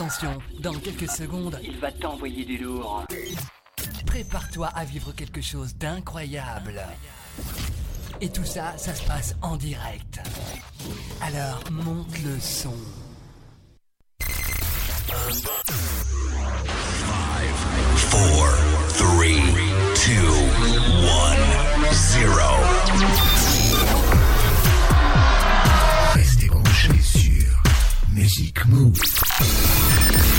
Attention, dans quelques secondes, il va t'envoyer du lourd. Prépare-toi à vivre quelque chose d'incroyable. Et tout ça, ça se passe en direct. Alors, monte le son. 5, 4, 3, 2, 1, 0. Music Move.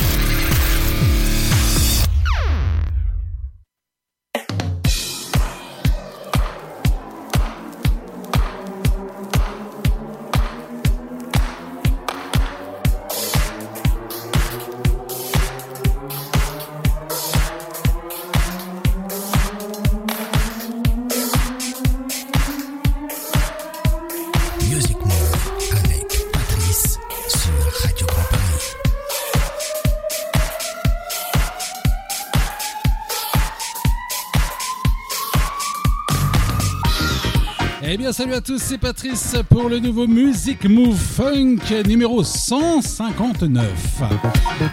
Salut à tous, c'est Patrice pour le nouveau Music Move Funk numéro 159.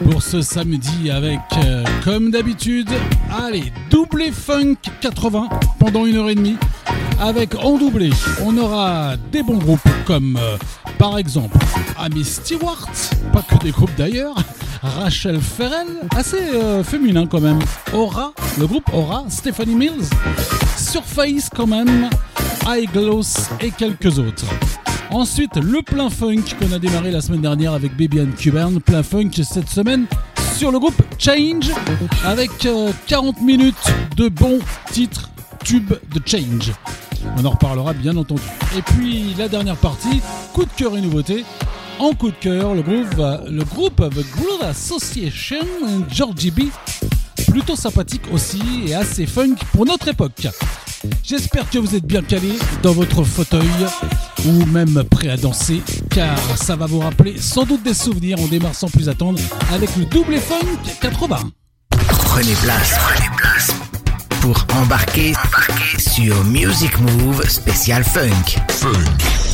Pour ce samedi avec, euh, comme d'habitude, allez, doublé funk 80 pendant une heure et demie. Avec en doublé, on aura des bons groupes comme euh, par exemple Amy Stewart, pas que des groupes d'ailleurs, Rachel Ferrell, assez euh, féminin quand même, Aura, le groupe Aura, Stephanie Mills, Surface quand même, Gloss et quelques autres. Ensuite, le plein funk qu'on a démarré la semaine dernière avec Baby and Cuban, plein funk cette semaine sur le groupe Change avec euh, 40 minutes de bons titres tubes de Change. On en reparlera bien entendu. Et puis la dernière partie, coup de cœur et nouveauté. En coup de cœur, le groupe, le groupe The Groove Association, Georgie B, plutôt sympathique aussi et assez funk pour notre époque. J'espère que vous êtes bien calés dans votre fauteuil ou même prêt à danser car ça va vous rappeler sans doute des souvenirs. On démarre sans plus attendre avec le double funk 80. Prenez place, prenez place pour embarquer, embarquer sur Music Move spécial funk. Vous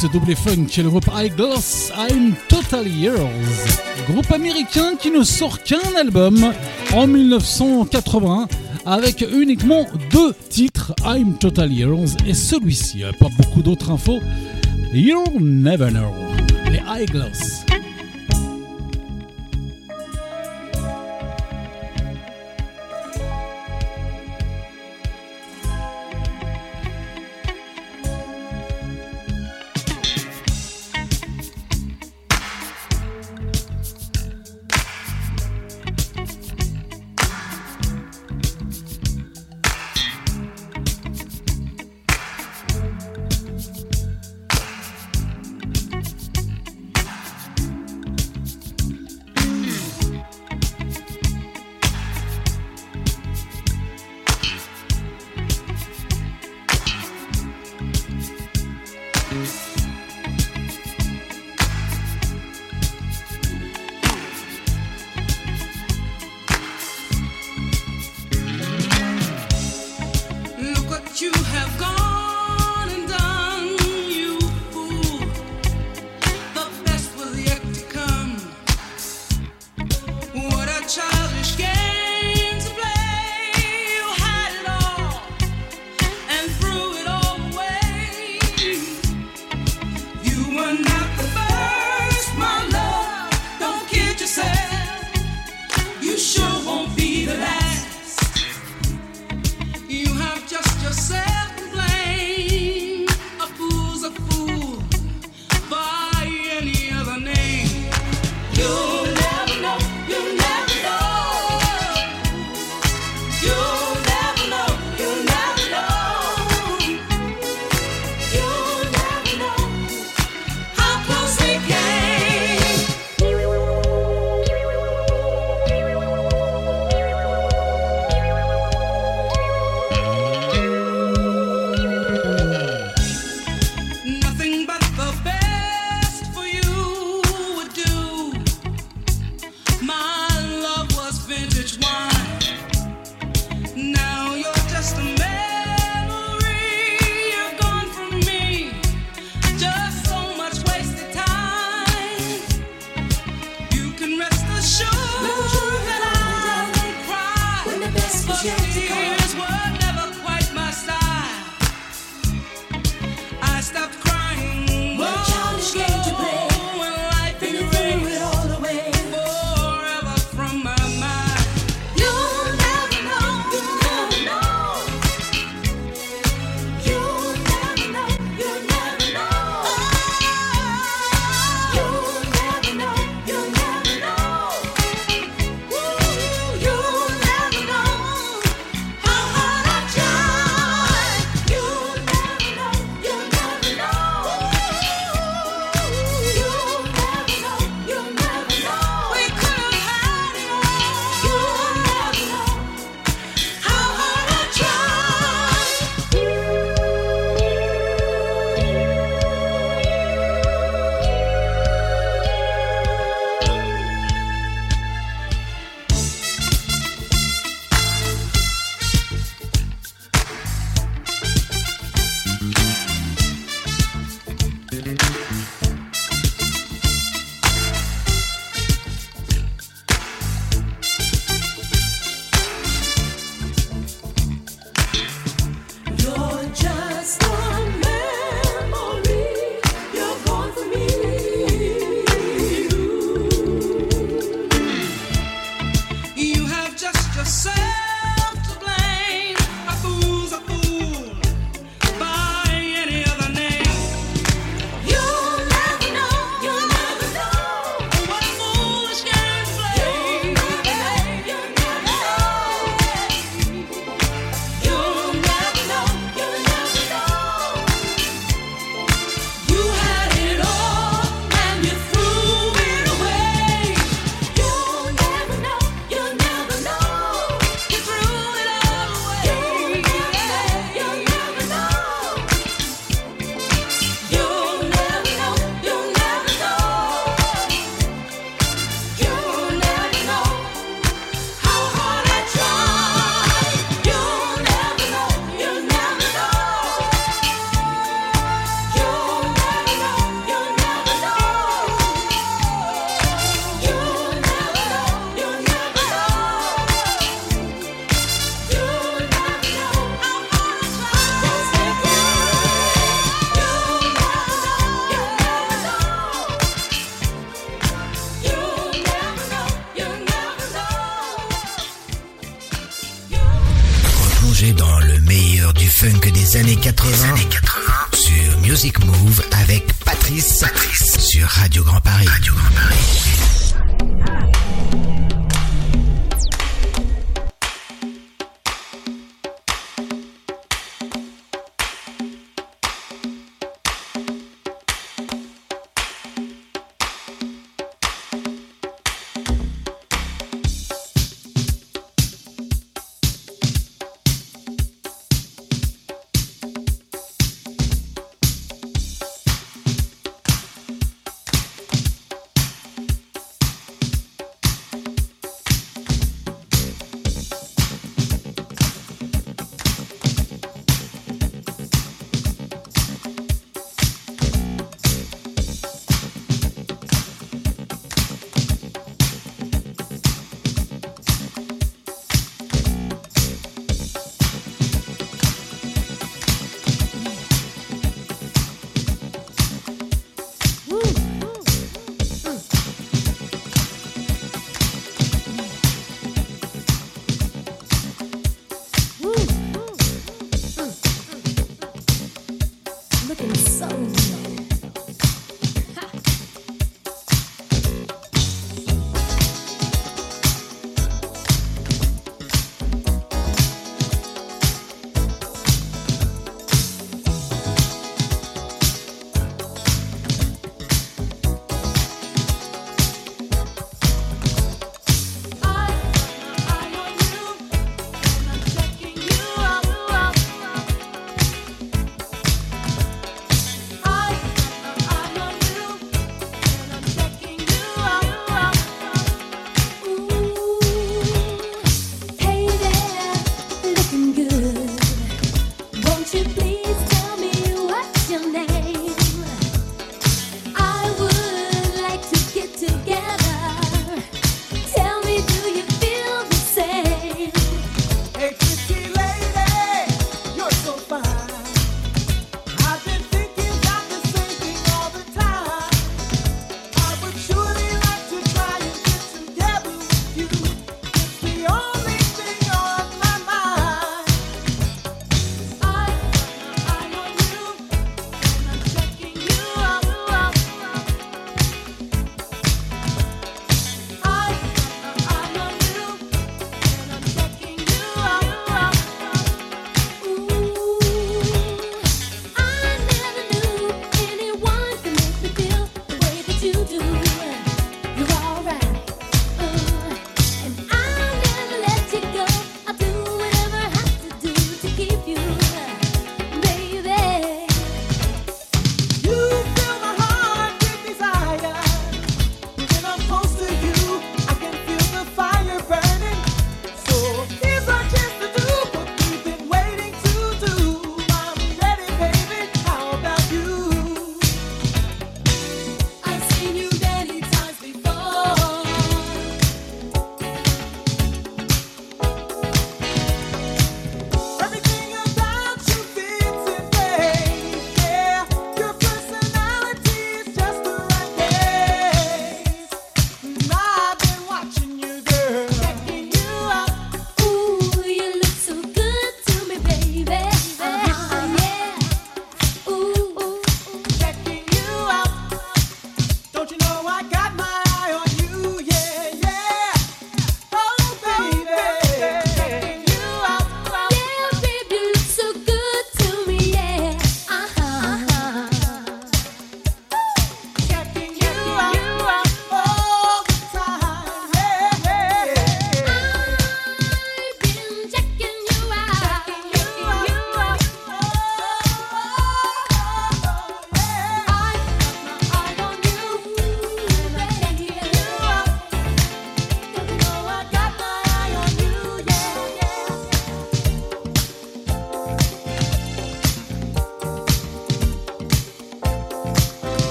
ce double le groupe Eyeglass I'm Totally Yours. Groupe américain qui ne sort qu'un album en 1980 avec uniquement deux titres, I'm Totally Yours et celui-ci. Pas beaucoup d'autres infos. You'll never know. Les Eyeglass.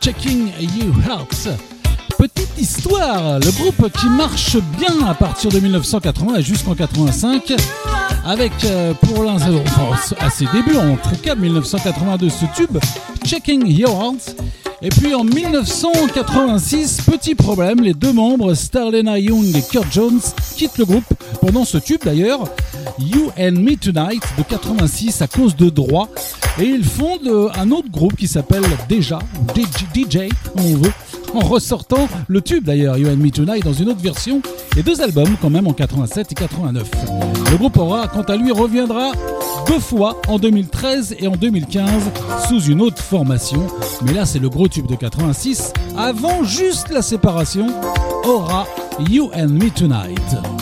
Checking You Hearts. Petite histoire, le groupe qui marche bien à partir de 1980 jusqu'en 85, avec euh, pour l'instant, à ses débuts en tout cas 1982 ce tube Checking Your Hearts. Et puis en 1986, petit problème, les deux membres Starlena Young et Kurt Jones quittent le groupe pendant ce tube d'ailleurs. You and Me Tonight de 86 à cause de droits et ils fondent un autre groupe qui s'appelle déjà DJ, on veut en ressortant le tube d'ailleurs You and Me Tonight dans une autre version et deux albums quand même en 87 et 89. Le groupe aura quant à lui reviendra deux fois en 2013 et en 2015 sous une autre formation mais là c'est le gros tube de 86 avant juste la séparation aura You and Me Tonight.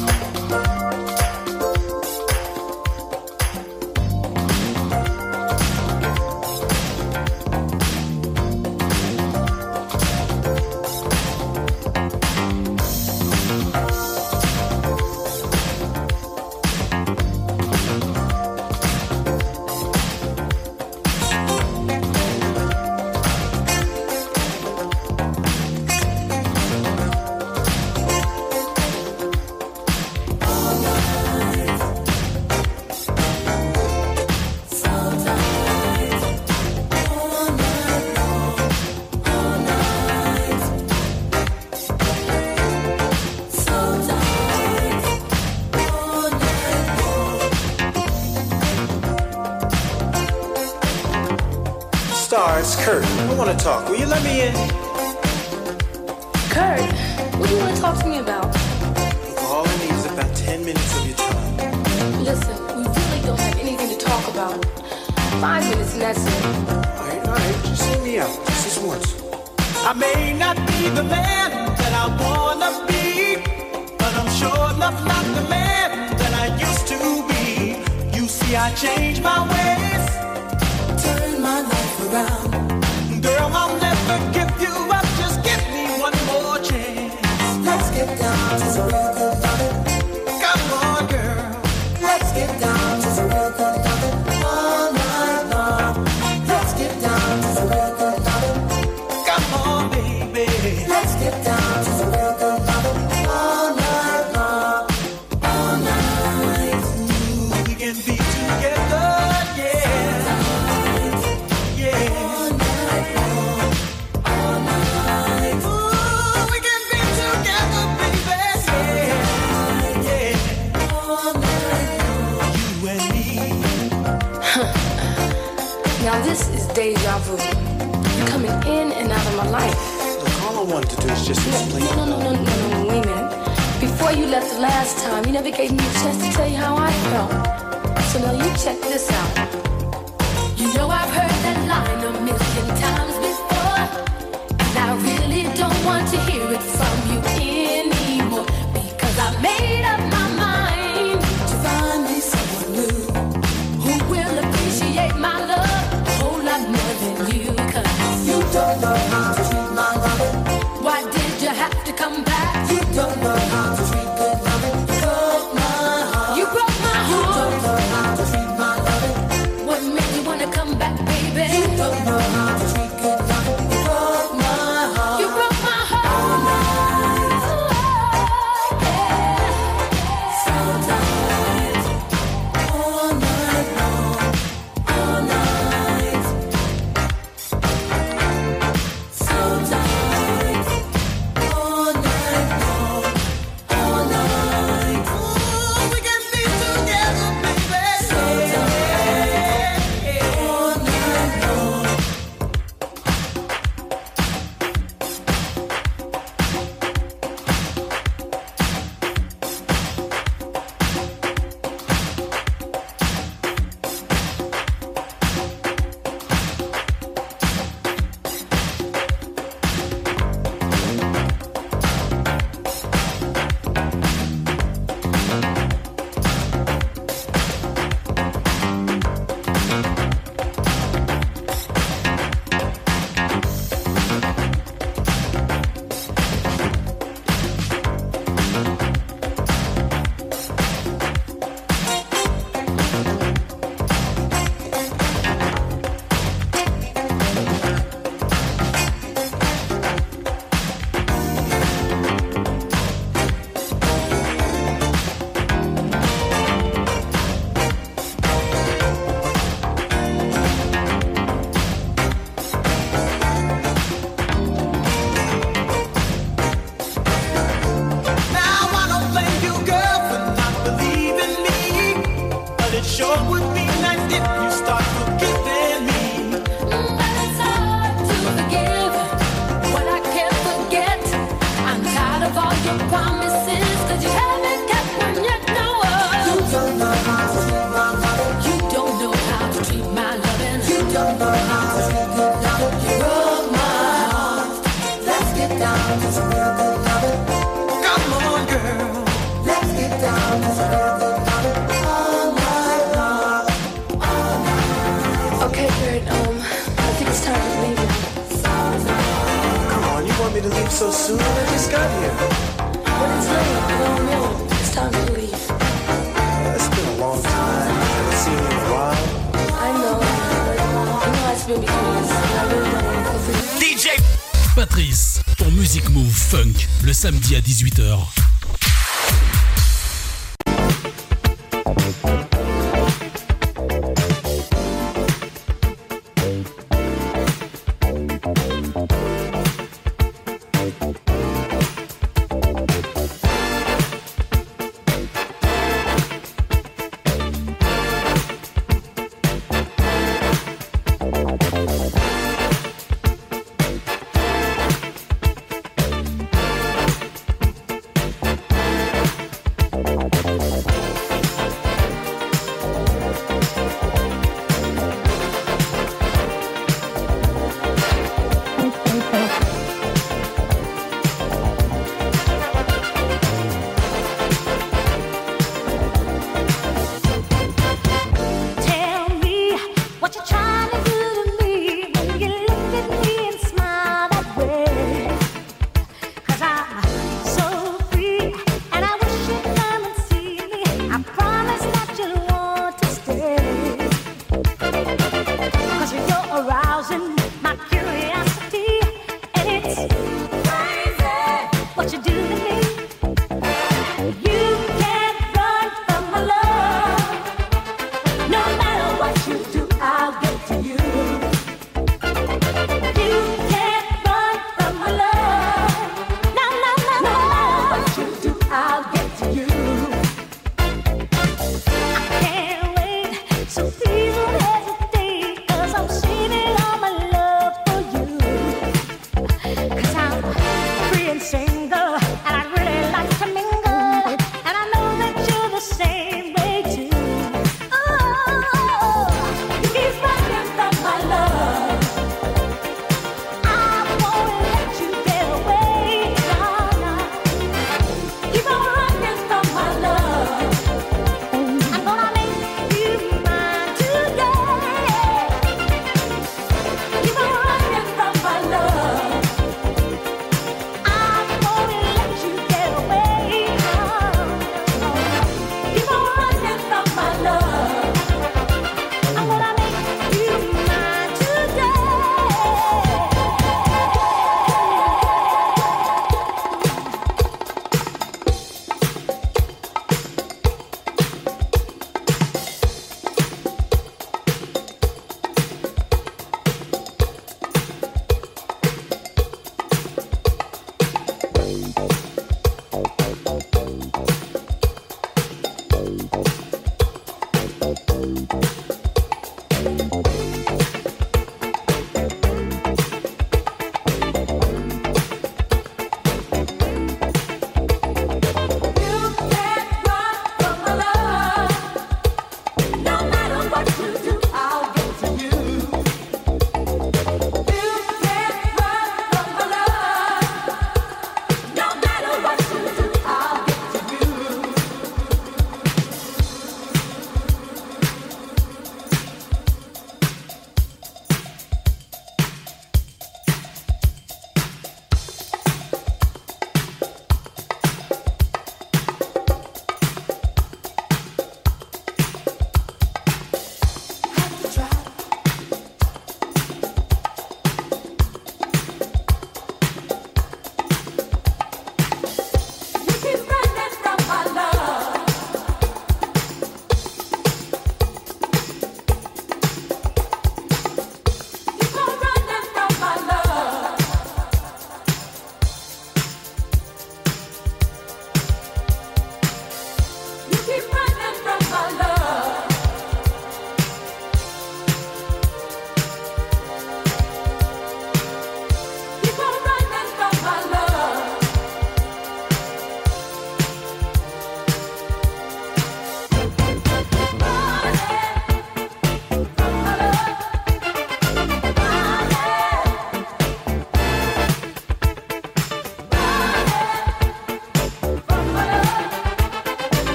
Samedi à 18h.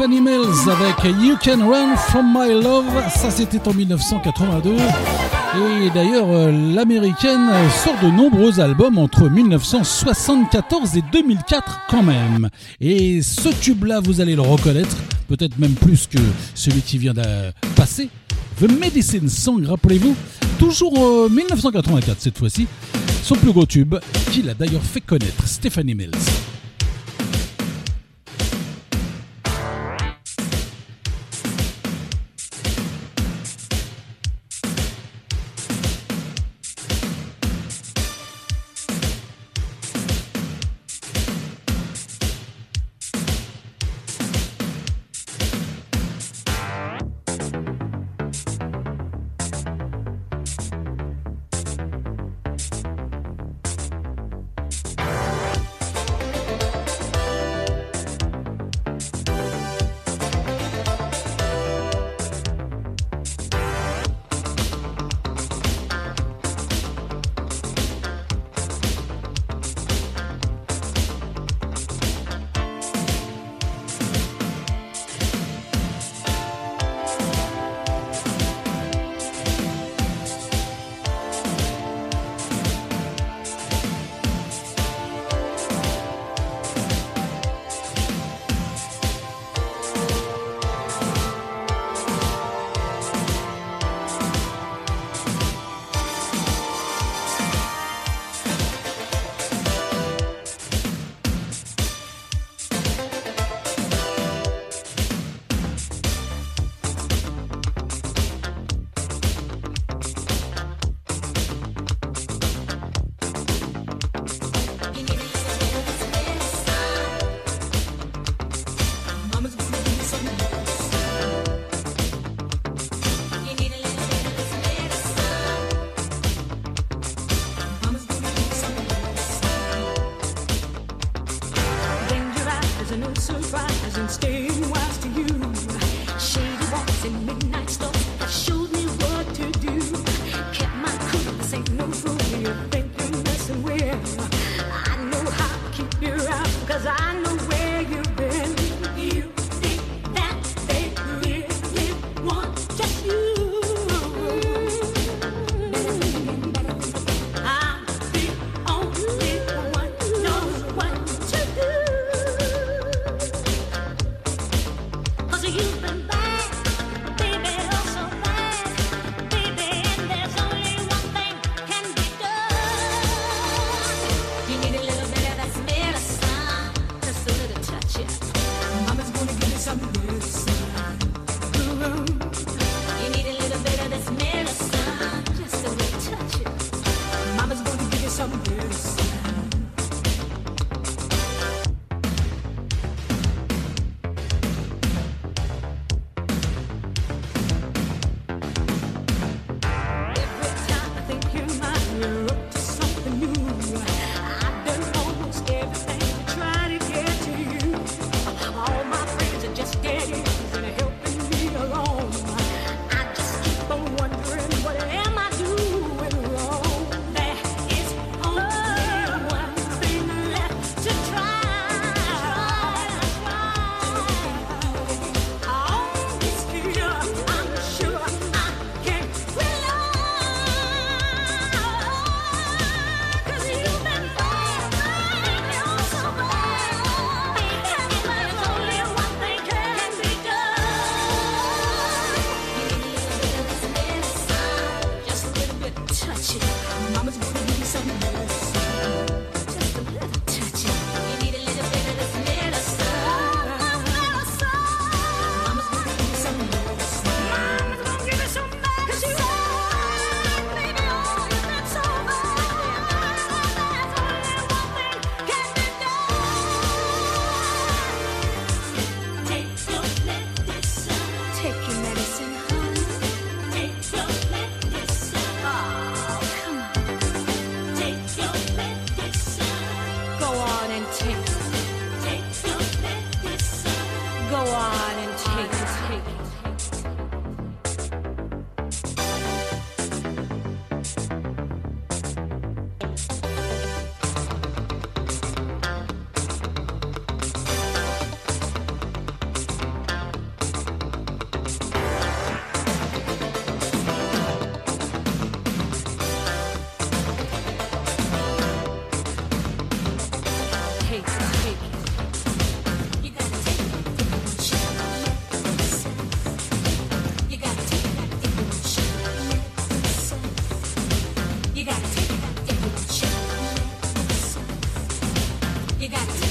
Stephanie Mills avec You Can Run From My Love, ça c'était en 1982. Et d'ailleurs, euh, l'américaine sort de nombreux albums entre 1974 et 2004 quand même. Et ce tube-là, vous allez le reconnaître, peut-être même plus que celui qui vient de passer. The Medicine Song, rappelez-vous, toujours en 1984 cette fois-ci, son plus gros tube, qu'il a d'ailleurs fait connaître, Stephanie Mills. You got to.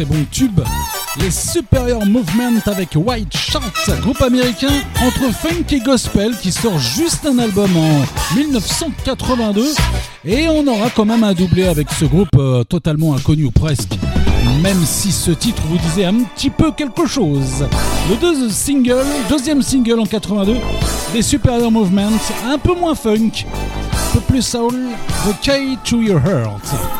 Très bon tube. Les Superior Movement avec White Short, groupe américain entre funk et gospel qui sort juste un album en 1982. Et on aura quand même un doublé avec ce groupe euh, totalement inconnu ou presque. Même si ce titre vous disait un petit peu quelque chose. Le deuxième single, deuxième single en 82 des Superior Movement, un peu moins funk, un peu plus soul, The Key to Your Heart.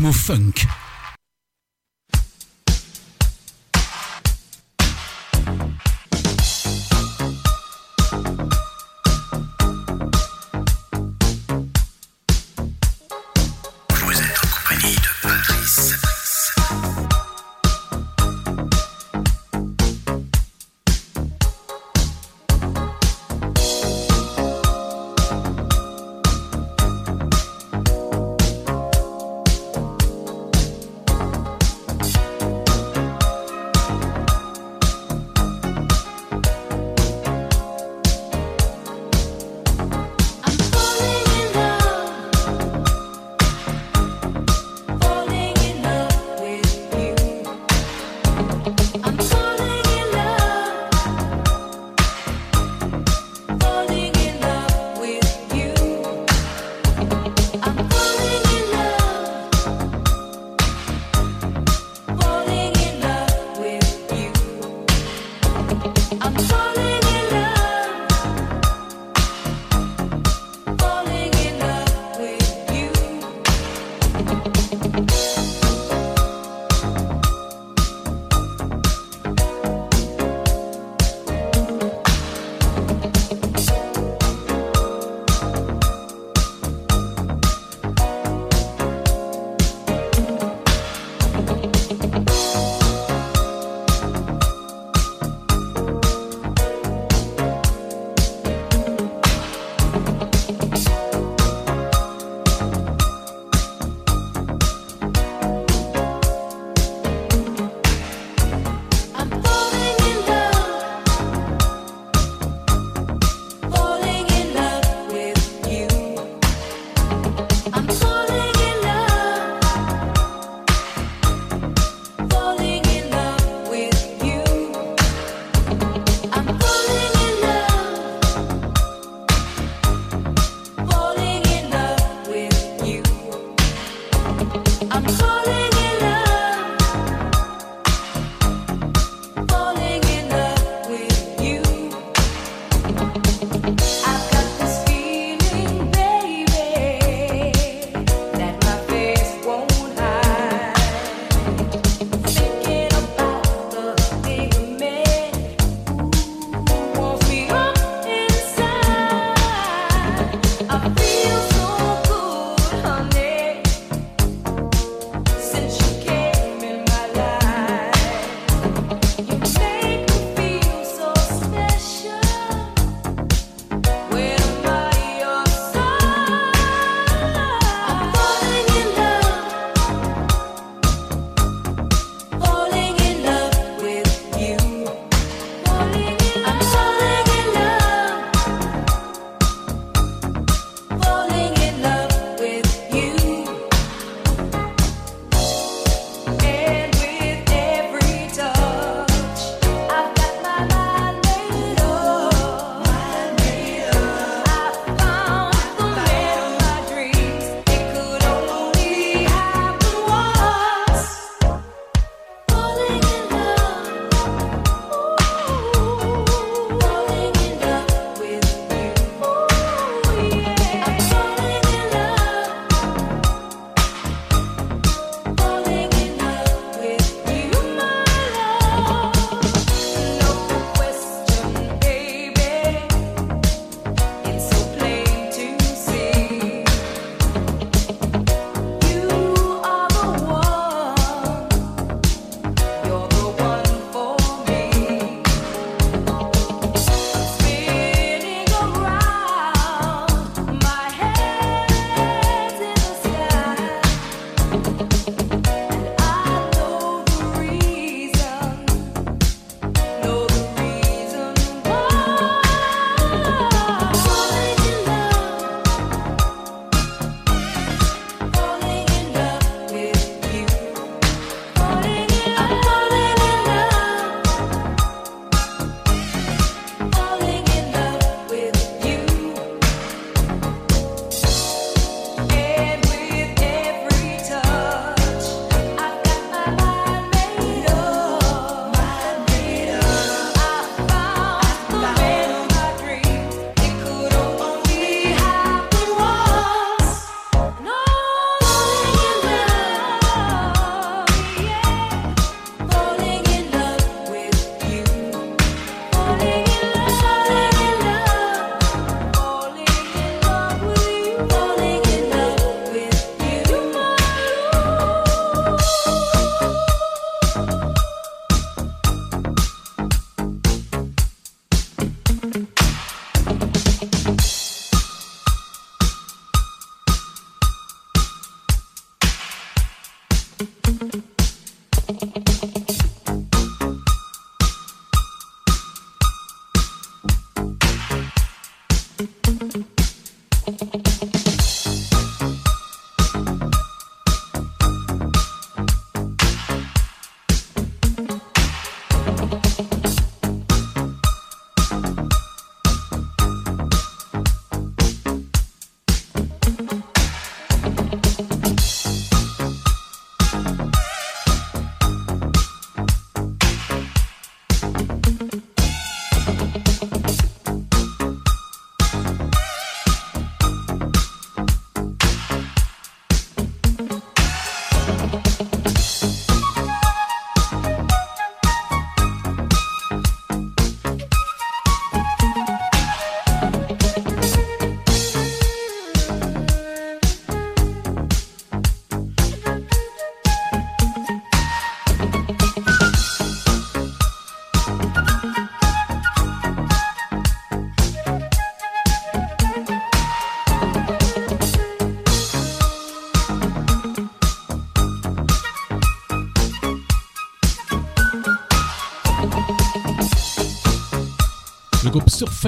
Move Funk.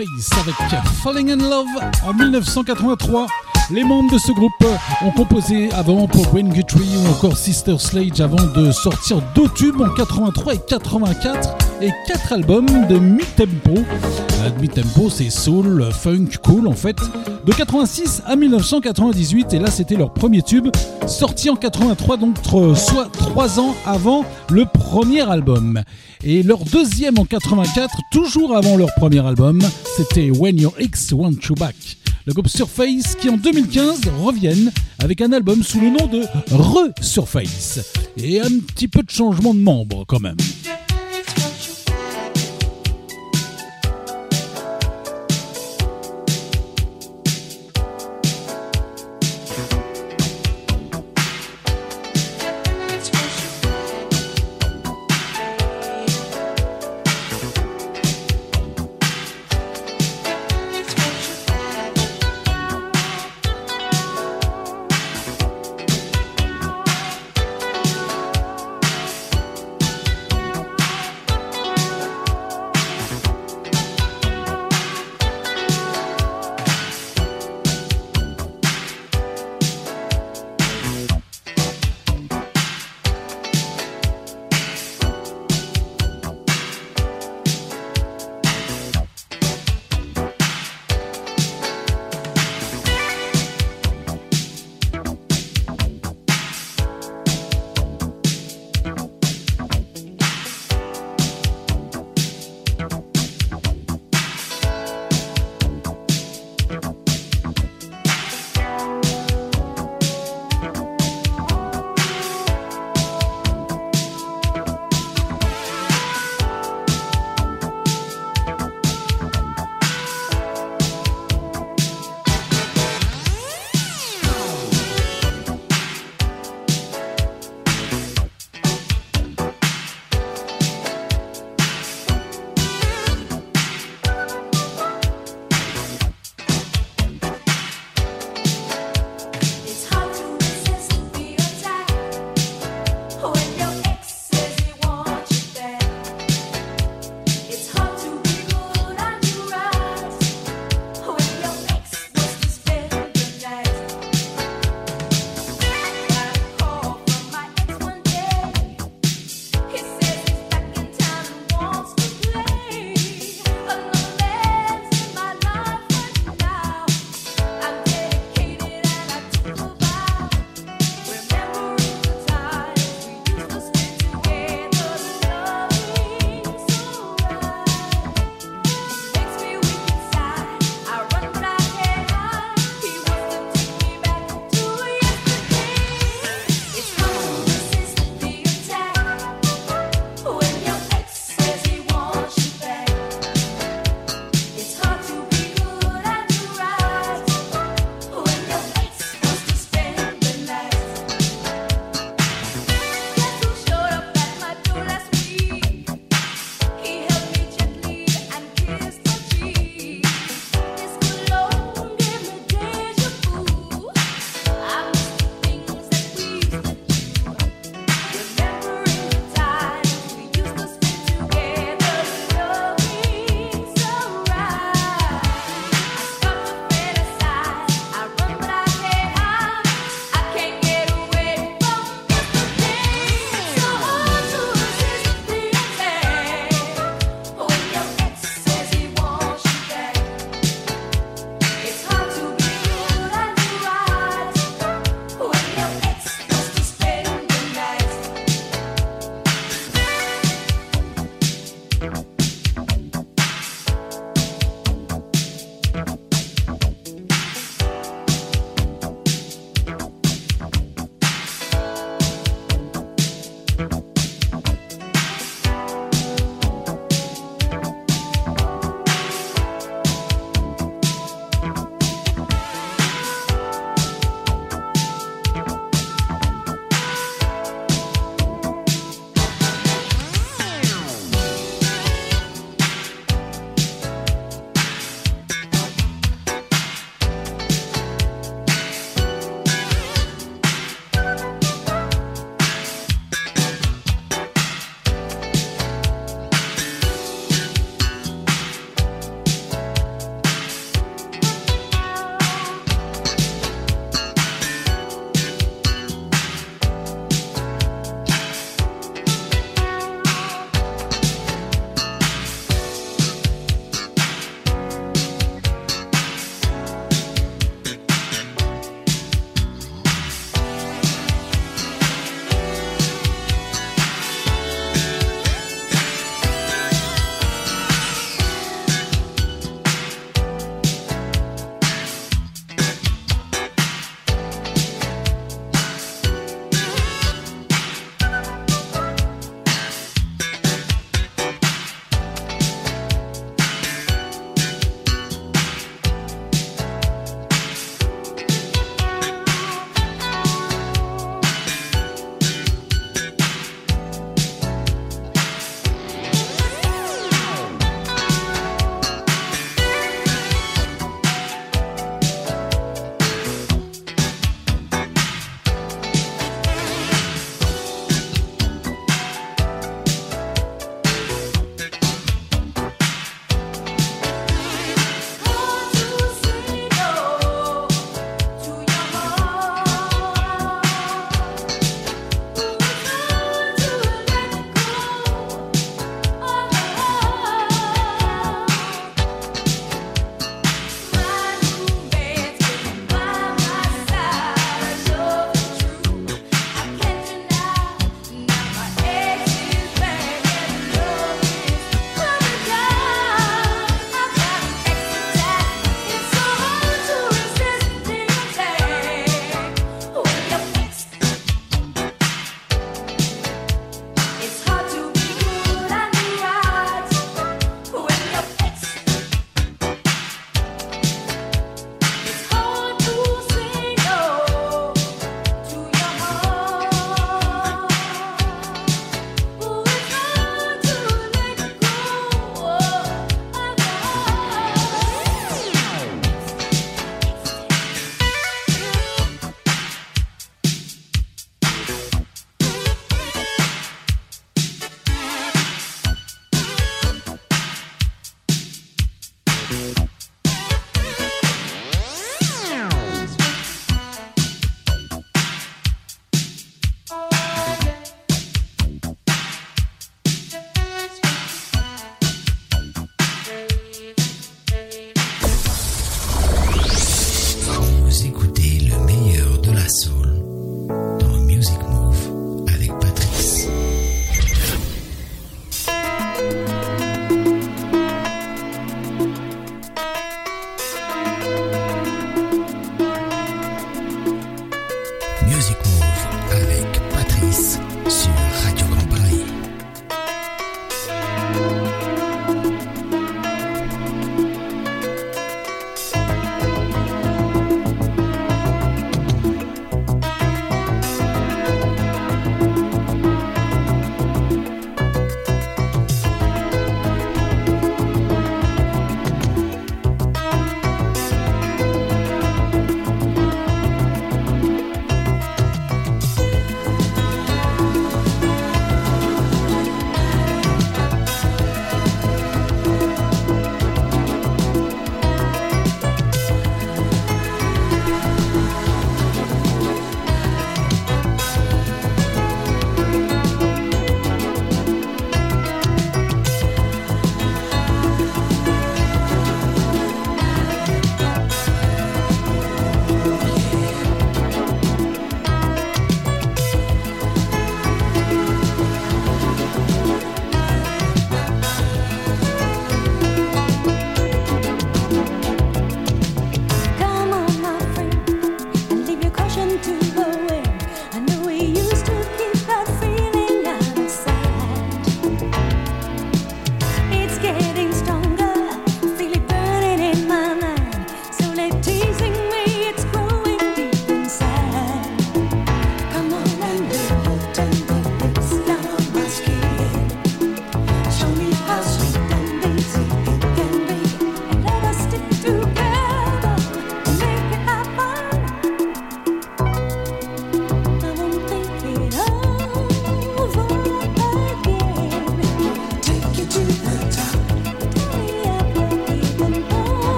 Avec Falling in Love en 1983. Les membres de ce groupe ont composé avant pour Wayne Guthrie ou encore Sister Sledge avant de sortir deux tubes en 83 et 84 et quatre albums de mi-tempo. Euh, mi-tempo, c'est soul, funk, cool en fait. De 86 à 1998 et là c'était leur premier tube sorti en 83 donc soit trois ans avant le premier album. Et leur deuxième en 84, toujours avant leur premier album, c'était When Your Ex Want You Back. Le groupe Surface qui en 2015 reviennent avec un album sous le nom de Re-Surface. Et un petit peu de changement de membres quand même.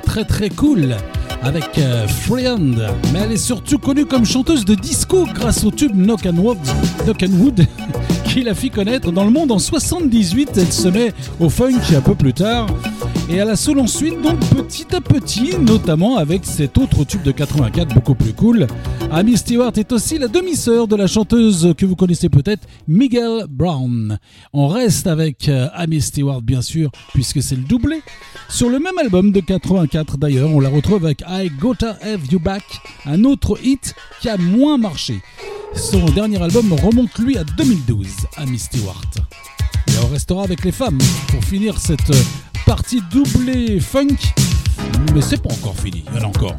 Très très cool avec euh. Mais elle est surtout connue comme chanteuse de disco grâce au tube Knock and Wood, Knock and Wood qui la fit connaître dans le monde en 78. Elle se met au funk un peu plus tard et à la soul ensuite, donc petit à petit, notamment avec cet autre tube de 84 beaucoup plus cool. Amy Stewart est aussi la demi-sœur de la chanteuse que vous connaissez peut-être, Miguel Brown. On reste avec euh, Amy Stewart bien sûr, puisque c'est le doublé. Sur le même album de 84 d'ailleurs, on la retrouve avec I Gotta Have You Back, un autre hit qui a moins marché. Son dernier album remonte lui à 2012, Amy Stewart. Et on restera avec les femmes pour finir cette euh, partie doublée funk. Mais c'est pas encore fini, il y en a encore.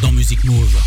Dans Music Move.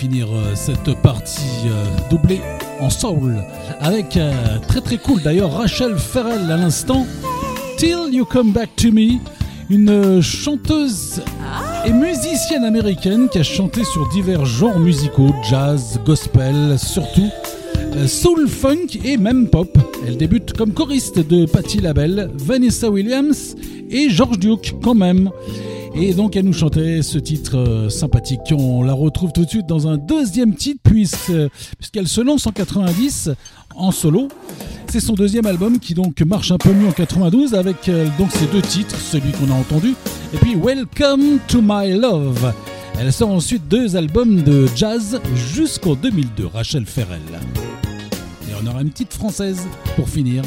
Finir euh, cette partie euh, doublée en soul avec euh, très très cool d'ailleurs Rachel Ferrell à l'instant. Till You Come Back to Me, une chanteuse et musicienne américaine qui a chanté sur divers genres musicaux, jazz, gospel, surtout soul, funk et même pop. Elle débute comme choriste de Patti LaBelle, Vanessa Williams et George Duke quand même. Et donc elle nous chantait ce titre euh, sympathique. On la retrouve tout de suite dans un deuxième titre puisqu'elle se lance en 90 en solo. C'est son deuxième album qui donc marche un peu mieux en 92 avec euh, donc deux titres, celui qu'on a entendu et puis Welcome to My Love. Elle sort ensuite deux albums de jazz jusqu'en 2002, Rachel Ferrell. Et on aura une petite française pour finir.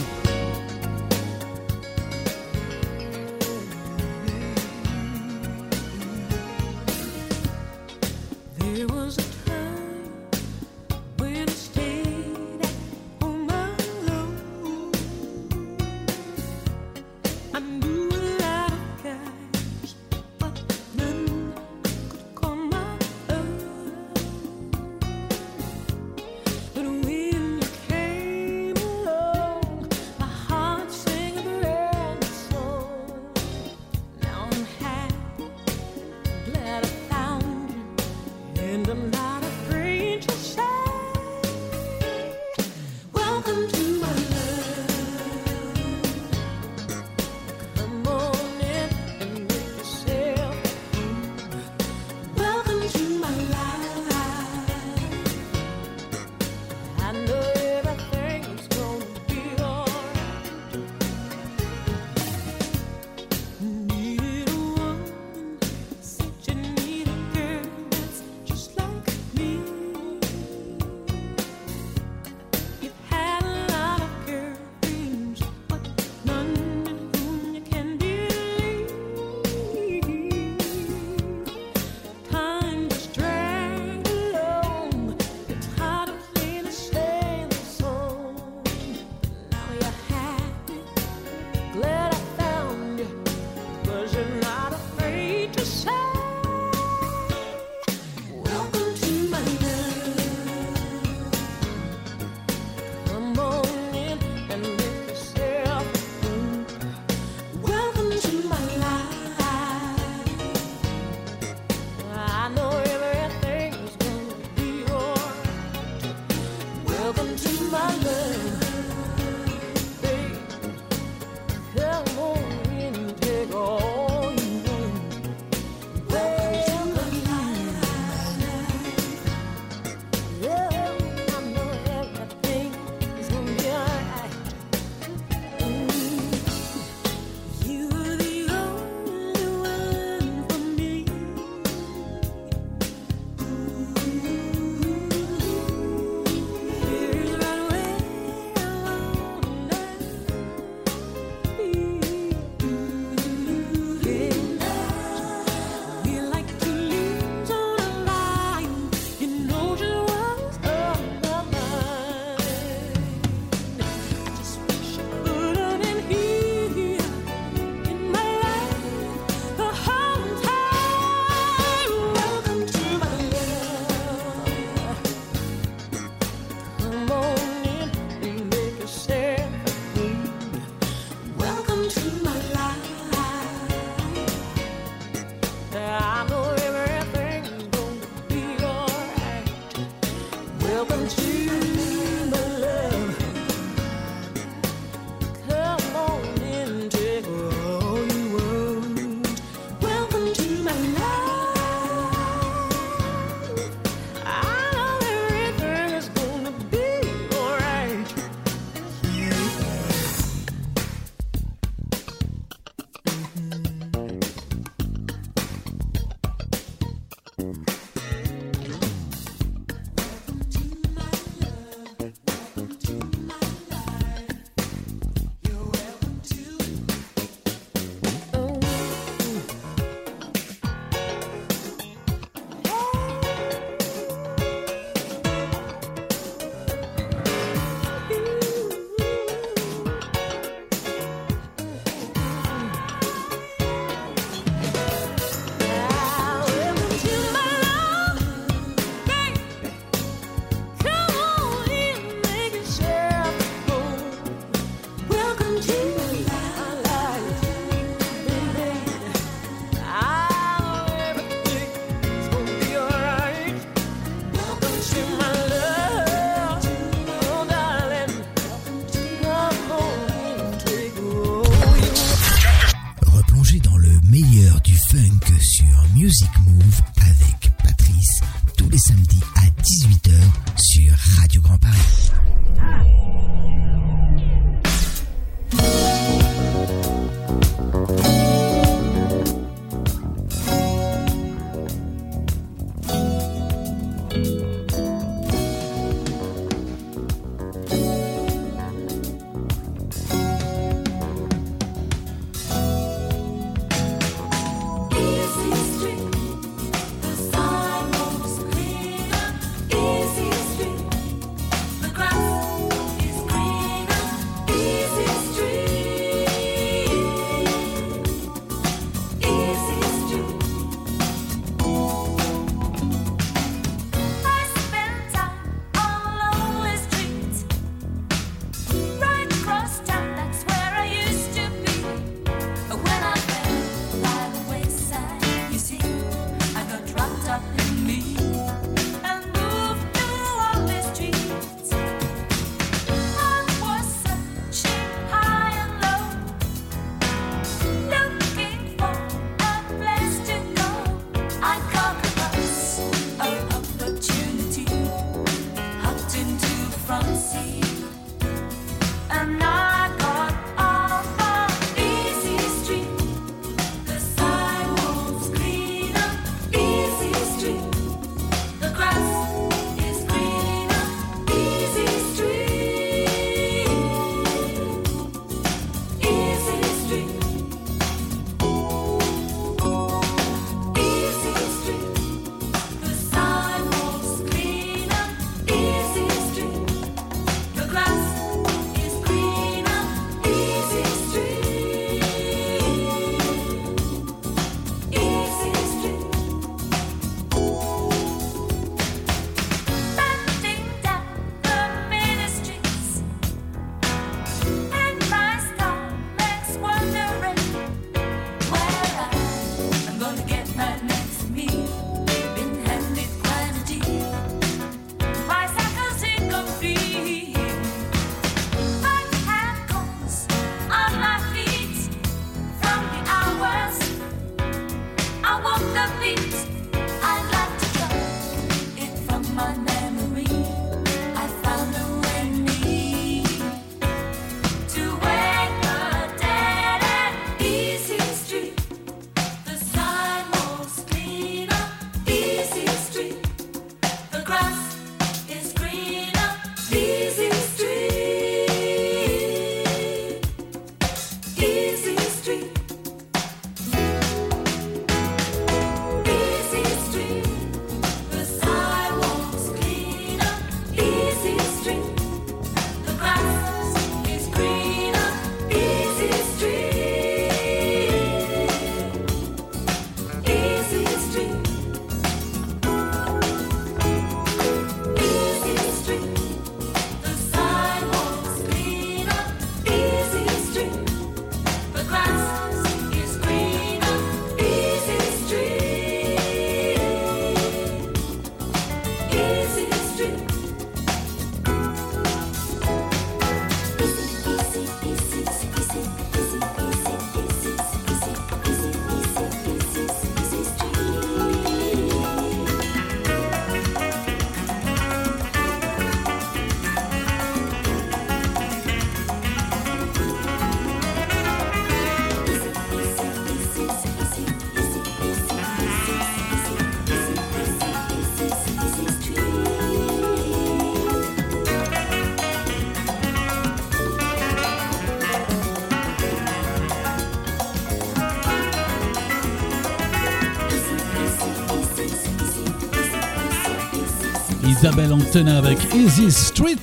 Isabelle Antena avec Easy Street.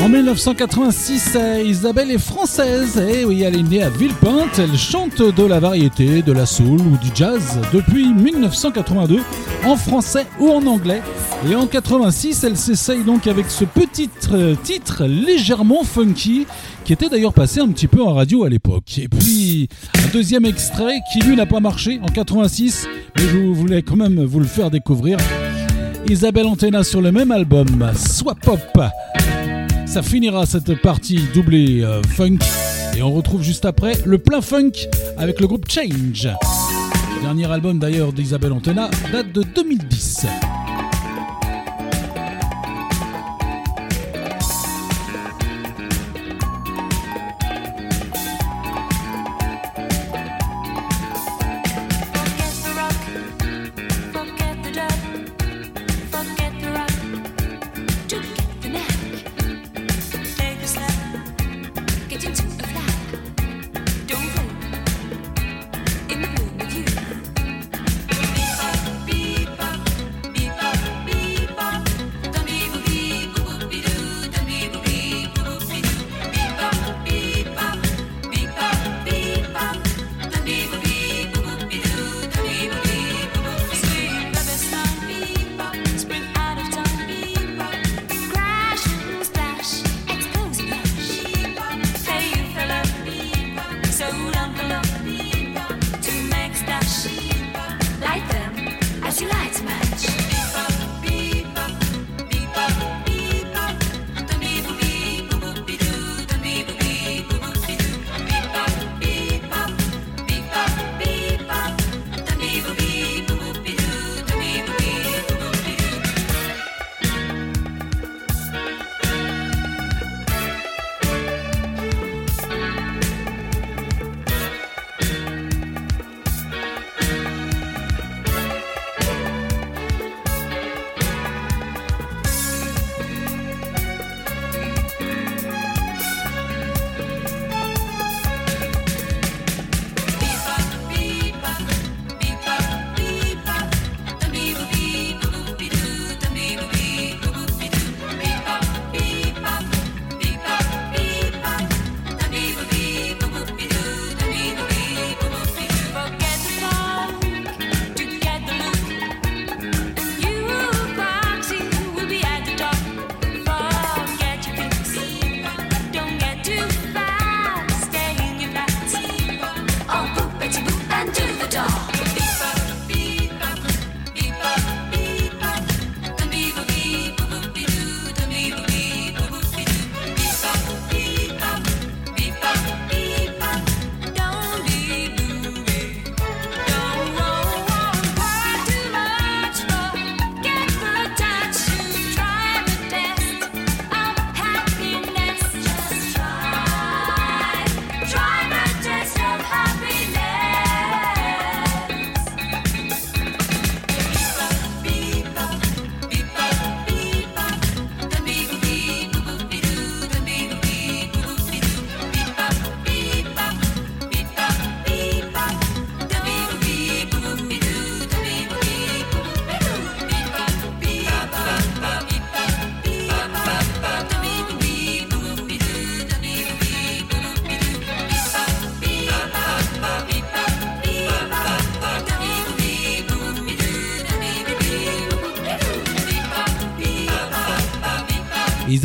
En 1986, Isabelle est française. Et oui, elle est née à Villepinte. Elle chante de la variété, de la soul ou du jazz depuis 1982, en français ou en anglais. Et en 86, elle s'essaye donc avec ce petit titre légèrement funky qui était d'ailleurs passé un petit peu en radio à l'époque. Et puis un deuxième extrait qui lui n'a pas marché en 86, mais je voulais quand même vous le faire découvrir. Isabelle Antena sur le même album, Swap Pop. Ça finira cette partie doublée euh, funk et on retrouve juste après le plein funk avec le groupe Change. Dernier album d'ailleurs d'Isabelle Antena date de 2010.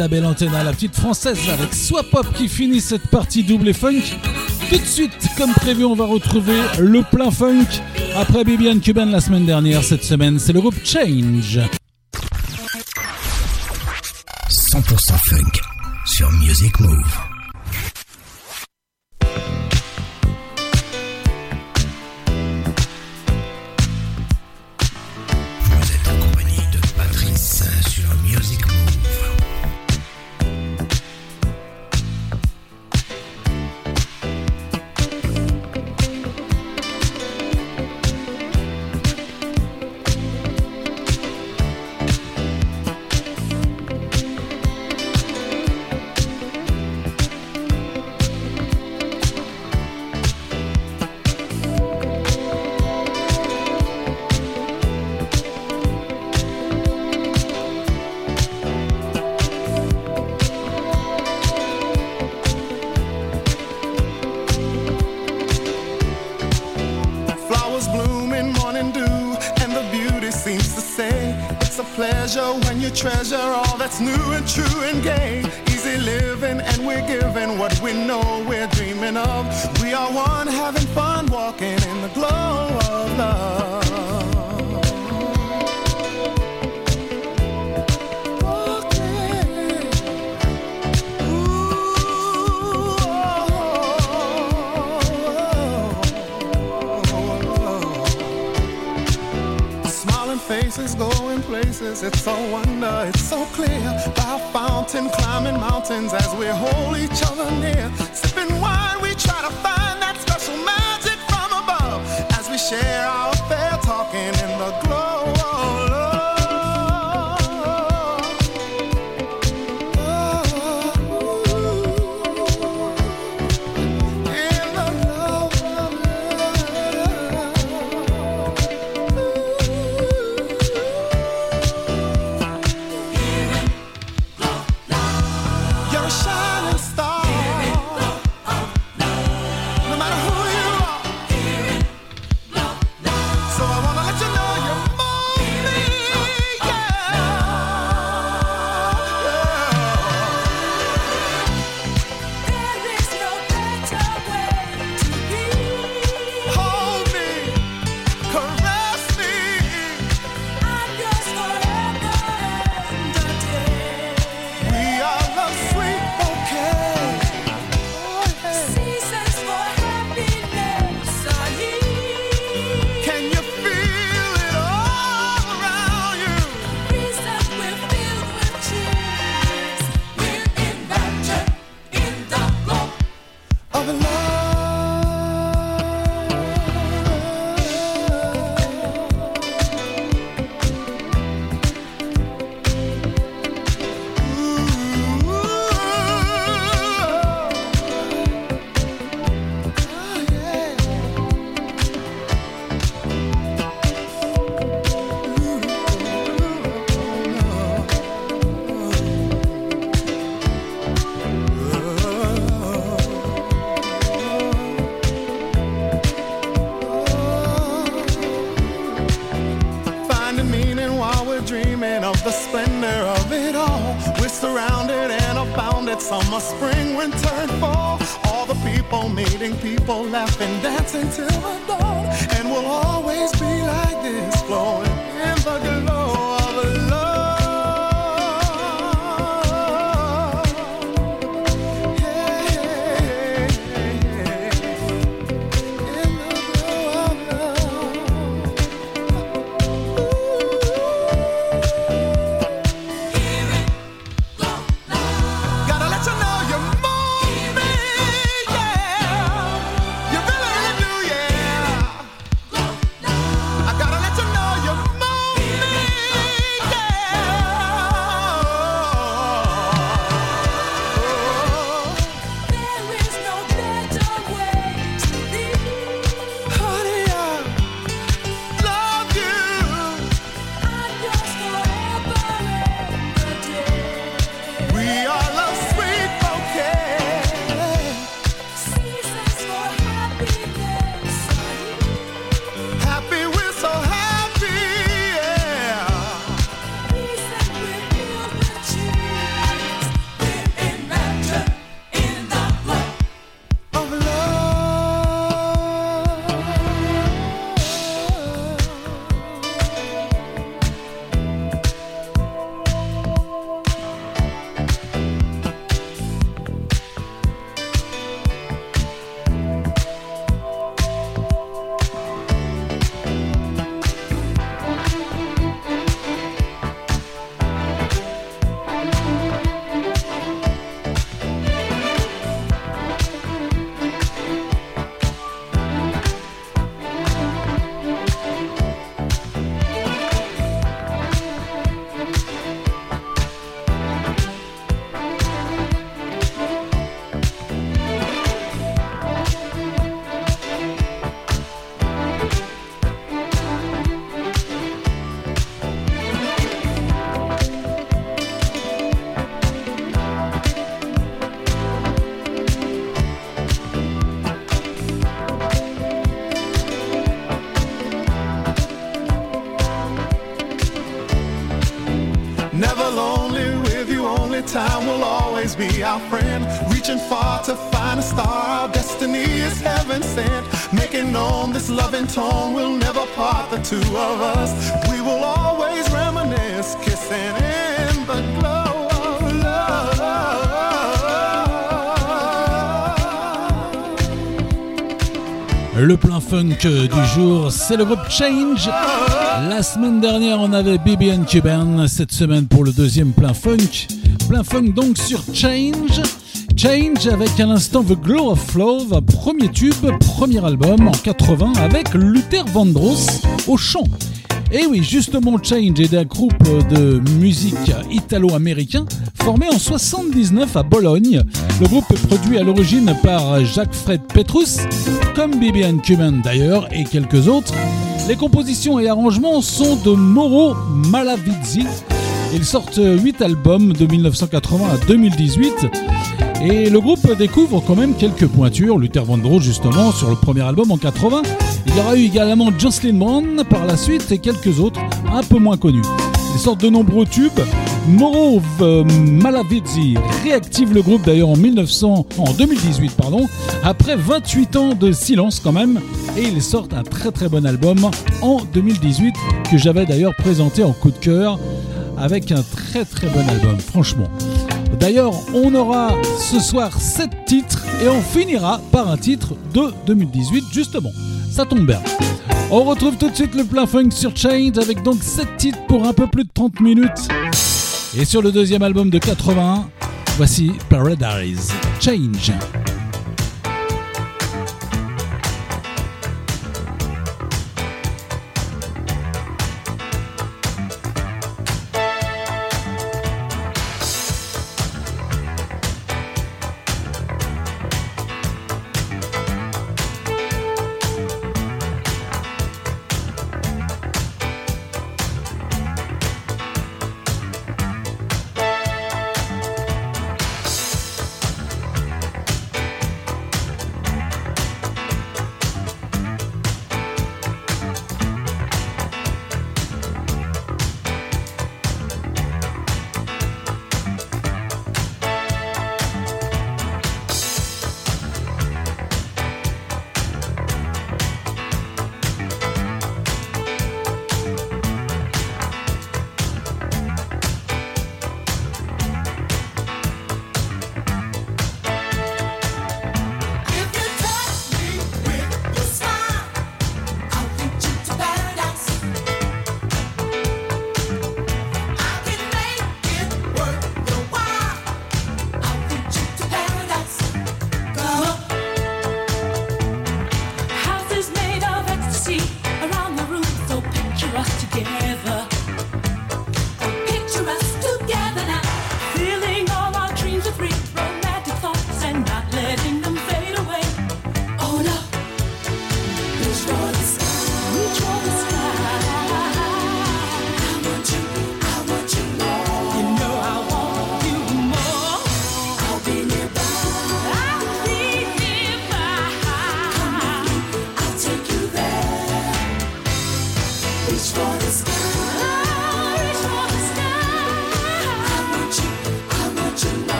Isabelle Antena, la petite française avec Swap Pop qui finit cette partie double funk. Tout de suite, comme prévu, on va retrouver le plein funk. Après Bibiane Cuban la semaine dernière, cette semaine, c'est le groupe Change. Be our friend. Reaching far to find a star, our destiny is heaven sent. Making known this loving tone will never part the two of us. We will always reminisce, kissing in the glow of love. Le plein funk du jour, c'est le groupe Change. La semaine dernière, on avait Bibi and Cuban. Cette semaine, pour le deuxième plein funk. Plein funk donc sur Change. Change avec à l'instant The Glow of Love, premier tube, premier album en 80 avec Luther Vandross au chant. Et oui, justement, Change est un groupe de musique italo-américain formé en 79 à Bologne. Le groupe est produit à l'origine par Jacques-Fred Petrus, comme Bibian Cuban d'ailleurs, et quelques autres. Les compositions et arrangements sont de Moro Malavizzi. Ils sortent 8 albums de 1980 à 2018. Et le groupe découvre quand même quelques pointures. Luther Vandross, justement, sur le premier album en 80. Il y aura eu également Jocelyn Brown par la suite et quelques autres un peu moins connus. Ils sortent de nombreux tubes. Moro euh, réactive le groupe d'ailleurs en 1900, en 2018 pardon, après 28 ans de silence quand même, et ils sortent un très très bon album en 2018 que j'avais d'ailleurs présenté en coup de cœur avec un très très bon album, franchement. D'ailleurs, on aura ce soir 7 titres et on finira par un titre de 2018 justement. Ça tombe bien. On retrouve tout de suite le plein funk sur Change avec donc 7 titres pour un peu plus de 30 minutes. Et sur le deuxième album de 81, voici Paradise Change.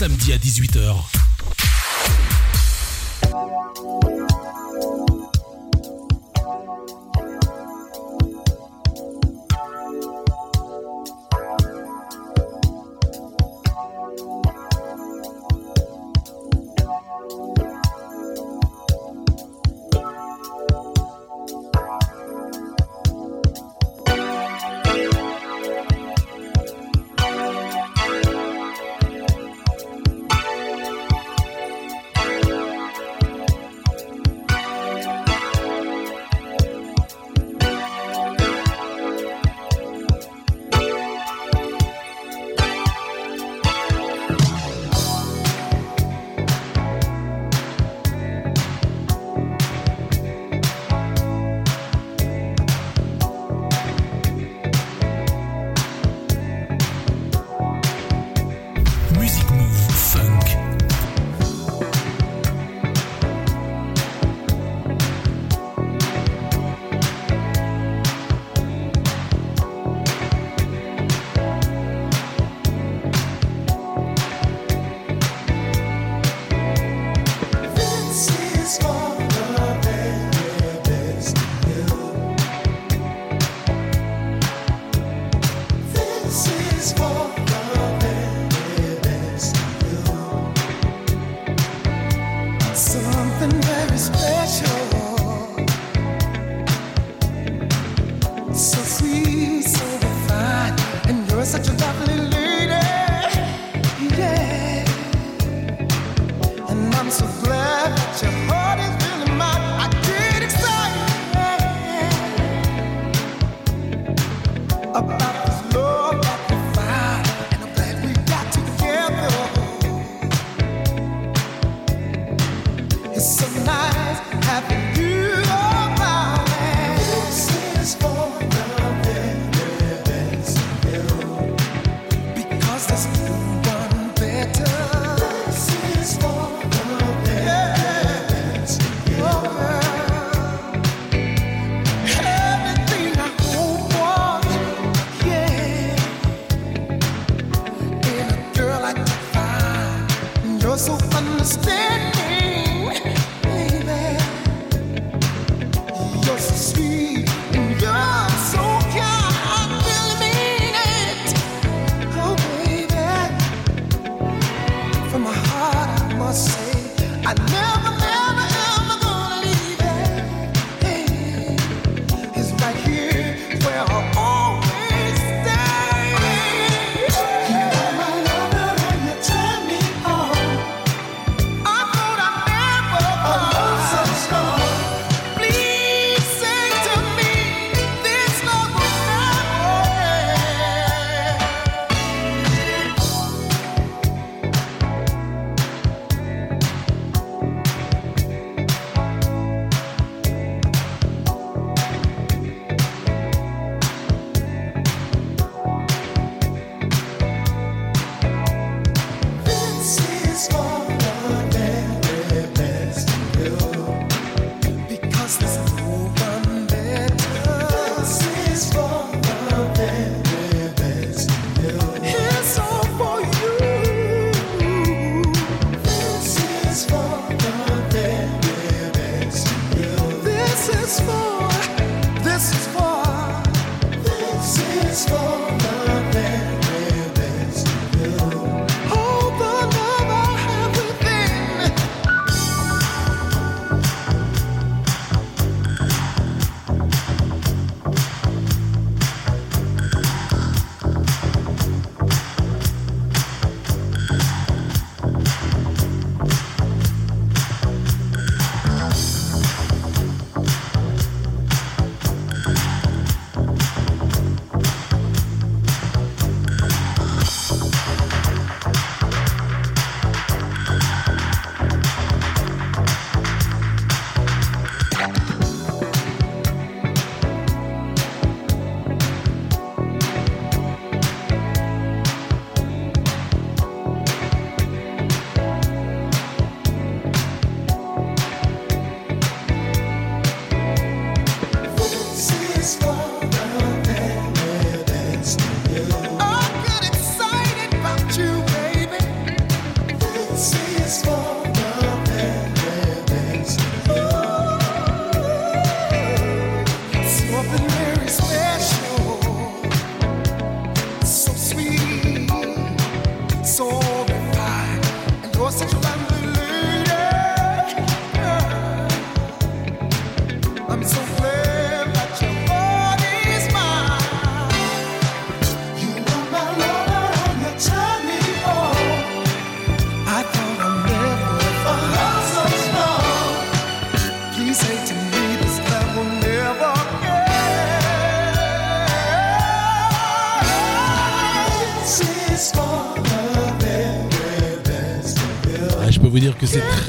Samedi à 18h.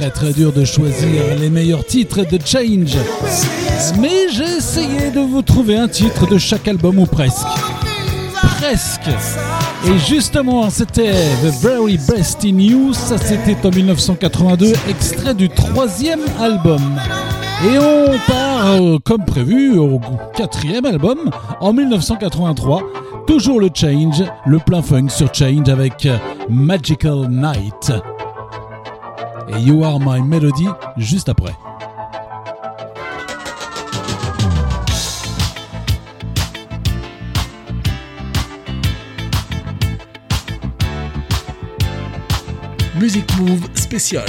Très très dur de choisir les meilleurs titres de Change. Mais j'ai essayé de vous trouver un titre de chaque album ou presque. Presque. Et justement, c'était The Very Best in You, ça c'était en 1982, extrait du troisième album. Et on part, euh, comme prévu, au quatrième album, en 1983. Toujours le Change, le plein funk sur Change avec Magical Night et You Are My Melody juste après. Music Move spécial.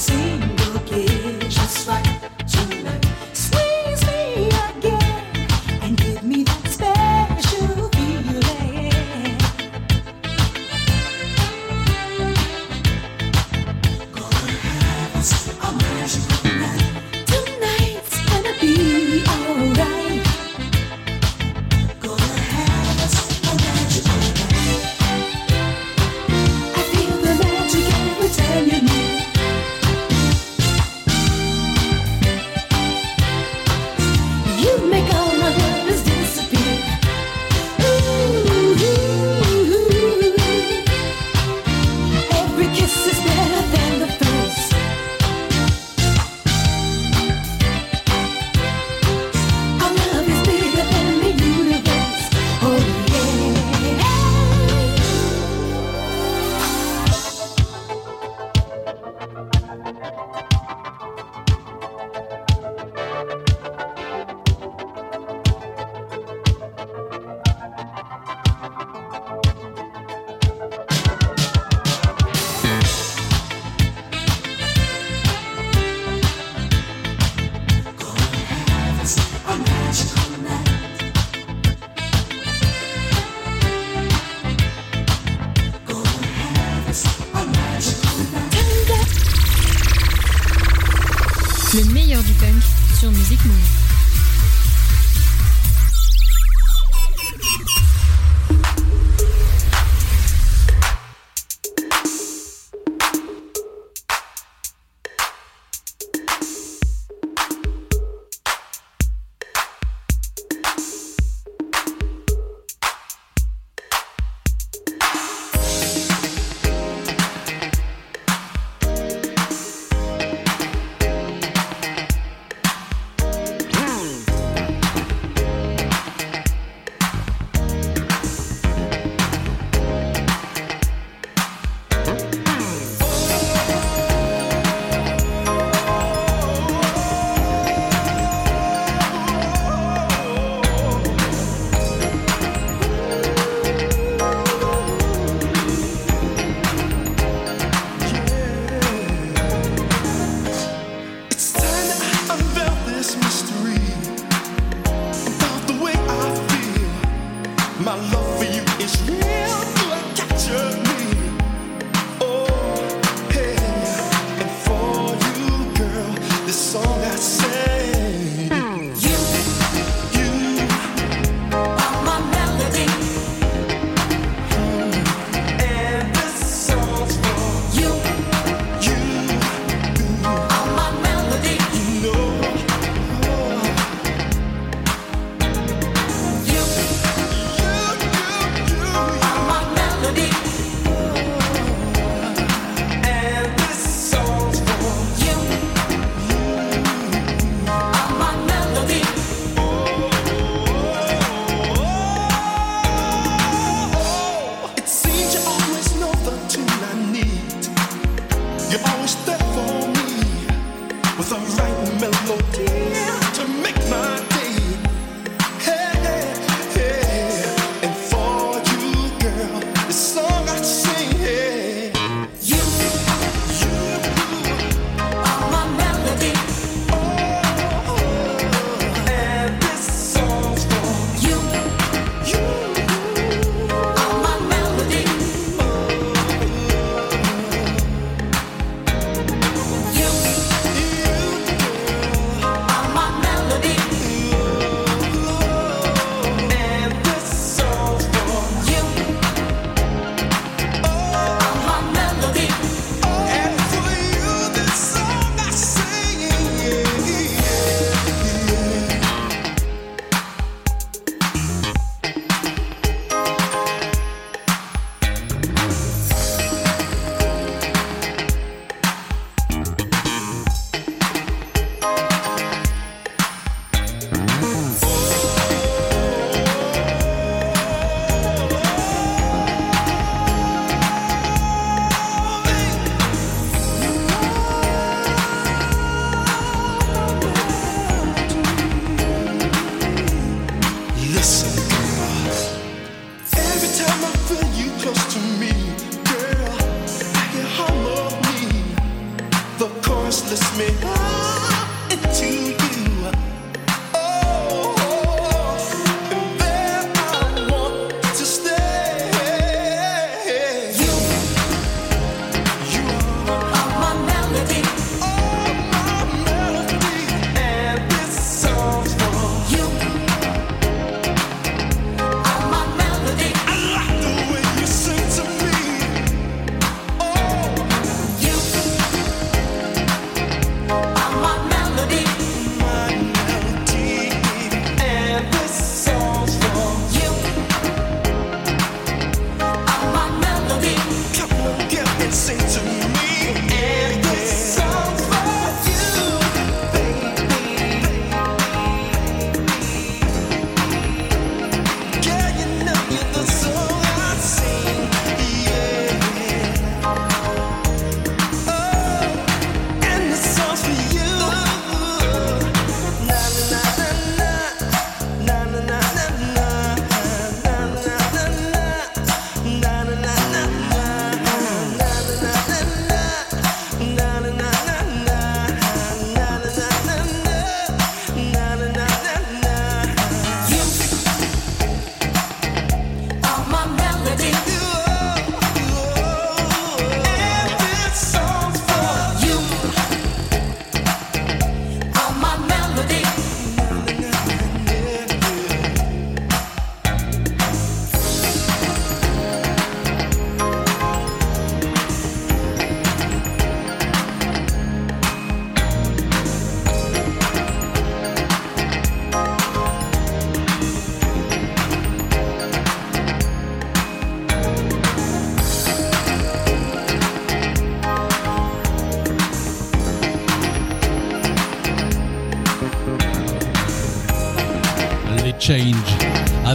See.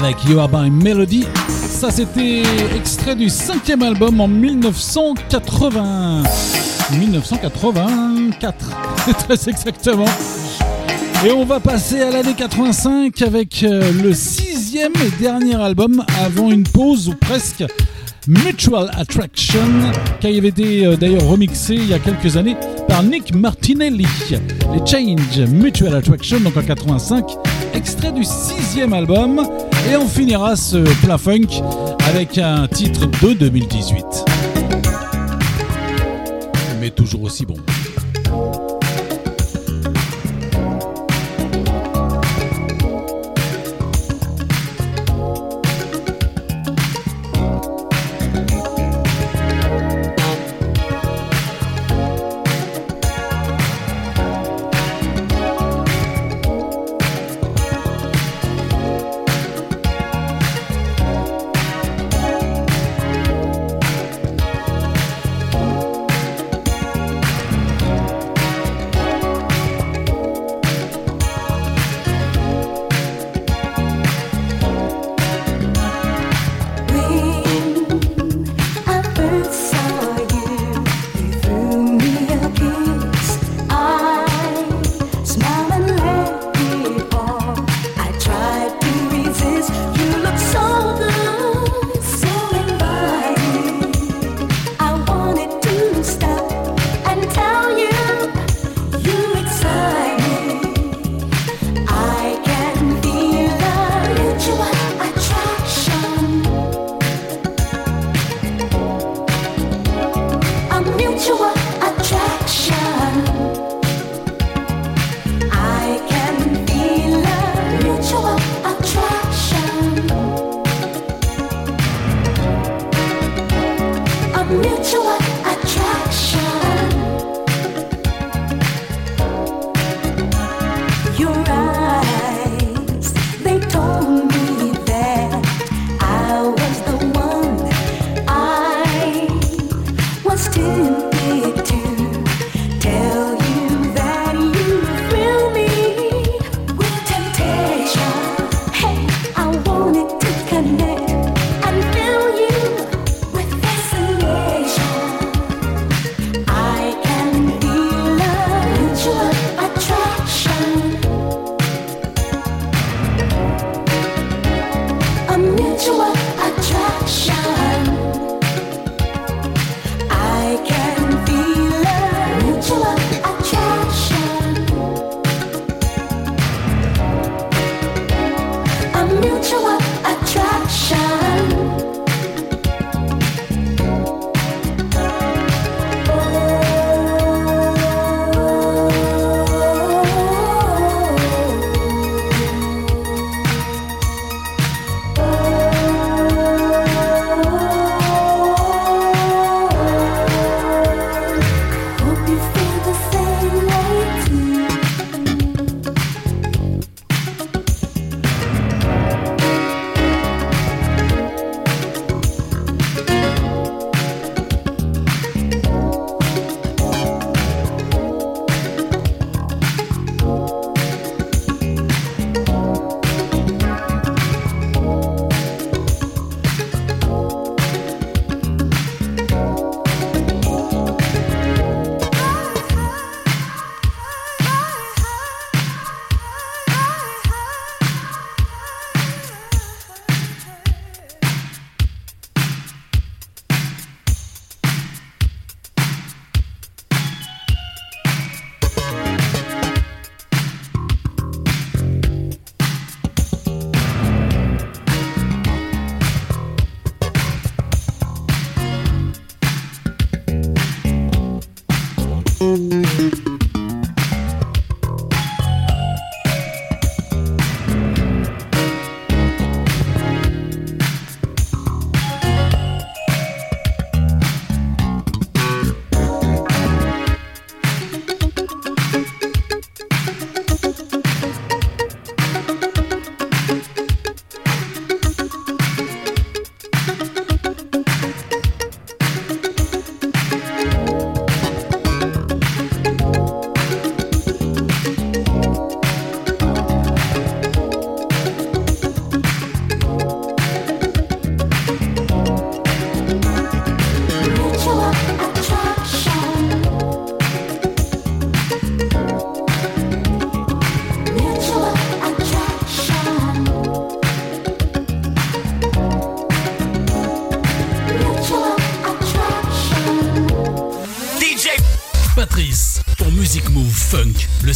Avec You Are My Melody. Ça, c'était extrait du cinquième album en 1980. 1984, très exactement. Et on va passer à l'année 85 avec euh, le sixième et dernier album avant une pause ou presque Mutual Attraction, qui avait été euh, d'ailleurs remixé il y a quelques années par Nick Martinelli. Les Change Mutual Attraction, donc en 85, extrait du sixième album. Et on finira ce plat funk avec un titre de 2018. Mais toujours aussi bon.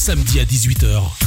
Samedi à 18h.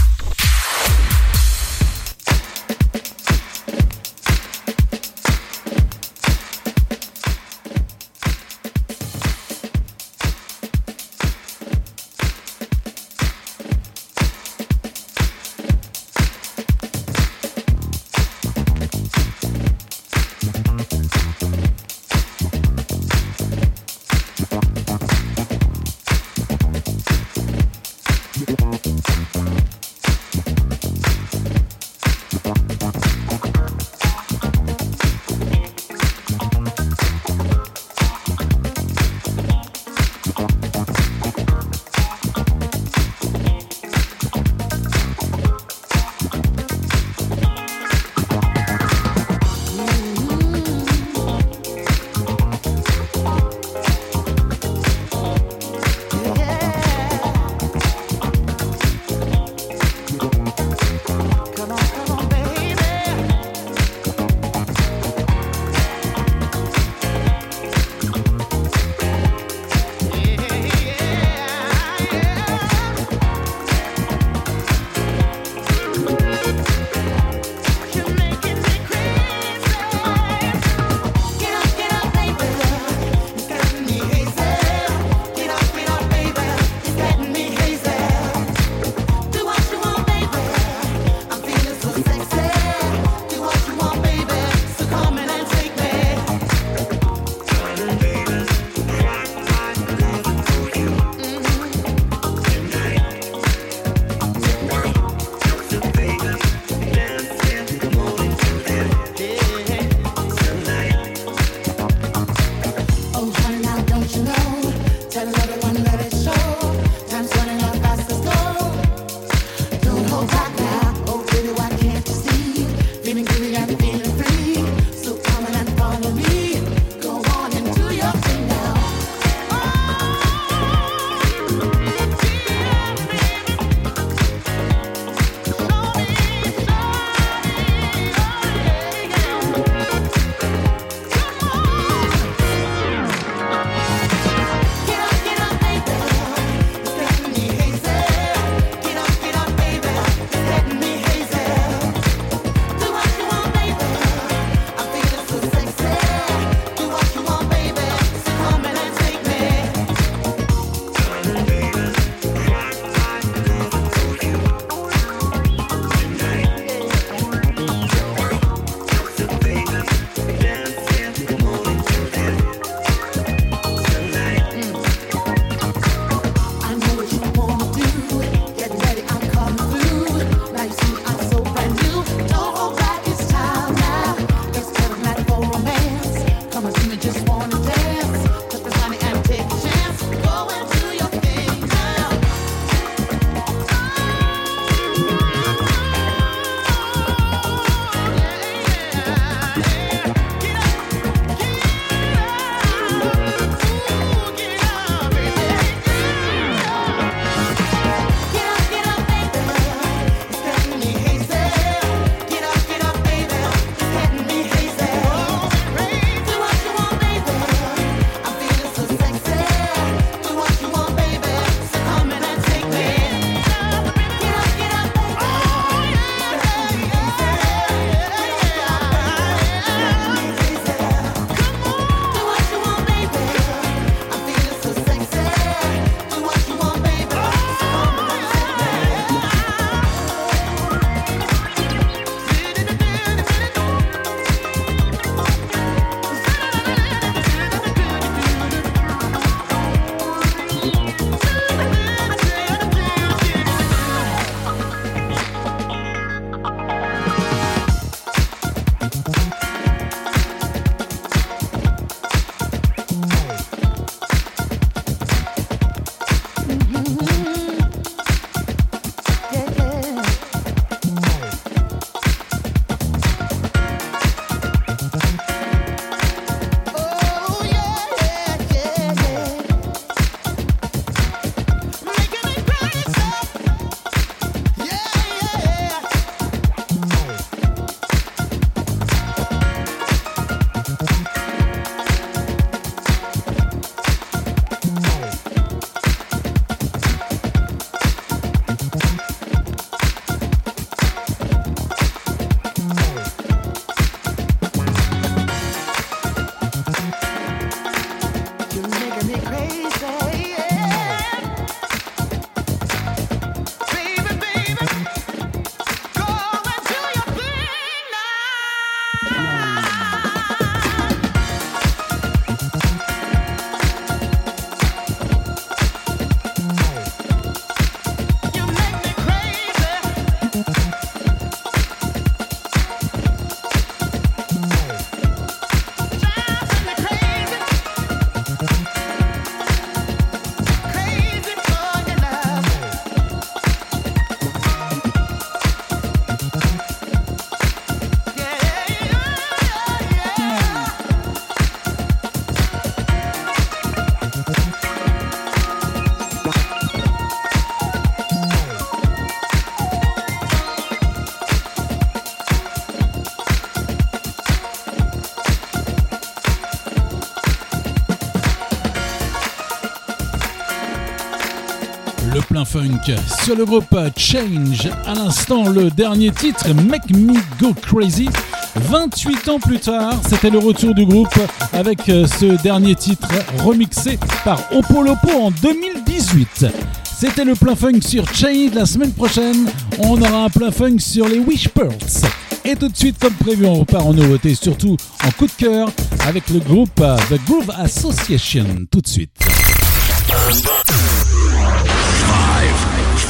Funk sur le groupe Change. À l'instant, le dernier titre, Make Me Go Crazy. 28 ans plus tard, c'était le retour du groupe avec euh, ce dernier titre remixé par Opolopo en 2018. C'était le plein funk sur Change. La semaine prochaine, on aura un plein funk sur les Wishbirds. Et tout de suite, comme prévu, on repart en nouveauté, surtout en coup de cœur, avec le groupe euh, The Groove Association. Tout de suite.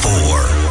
5,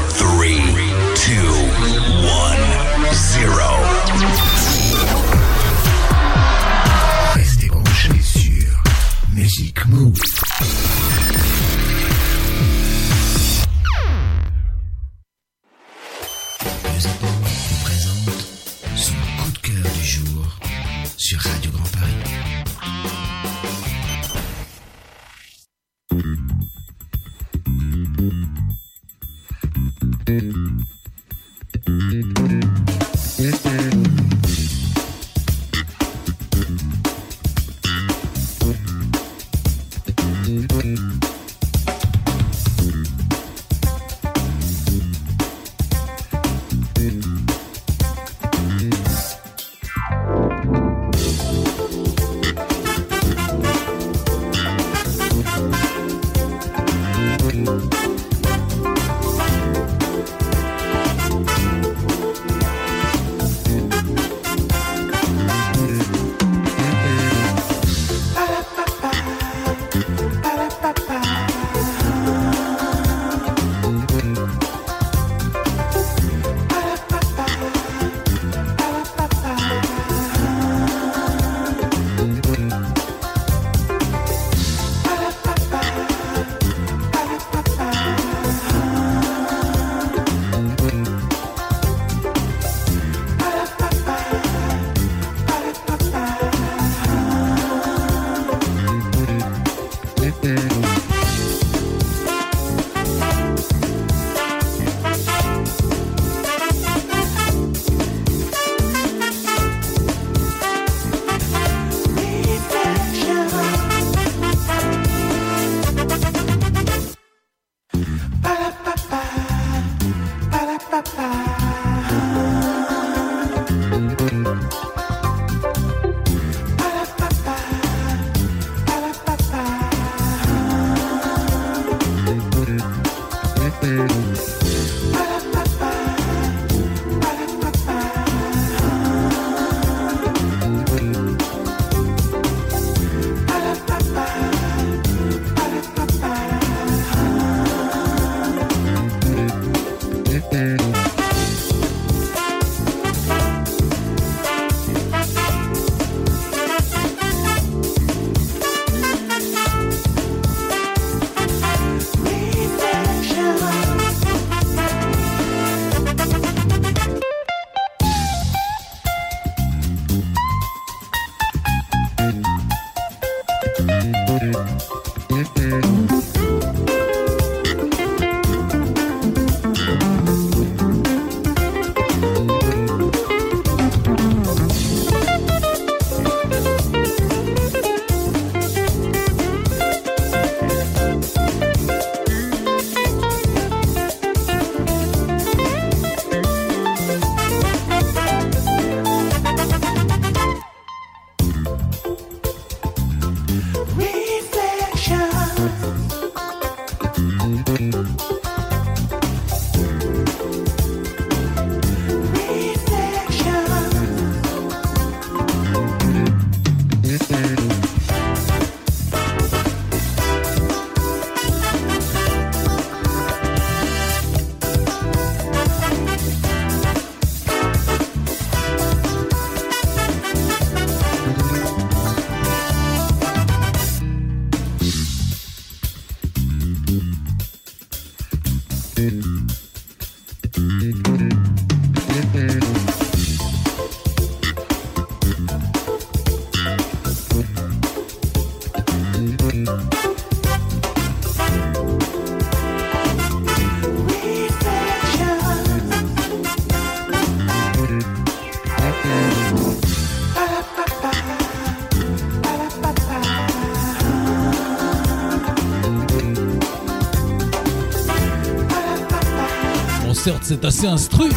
c'est assez instru,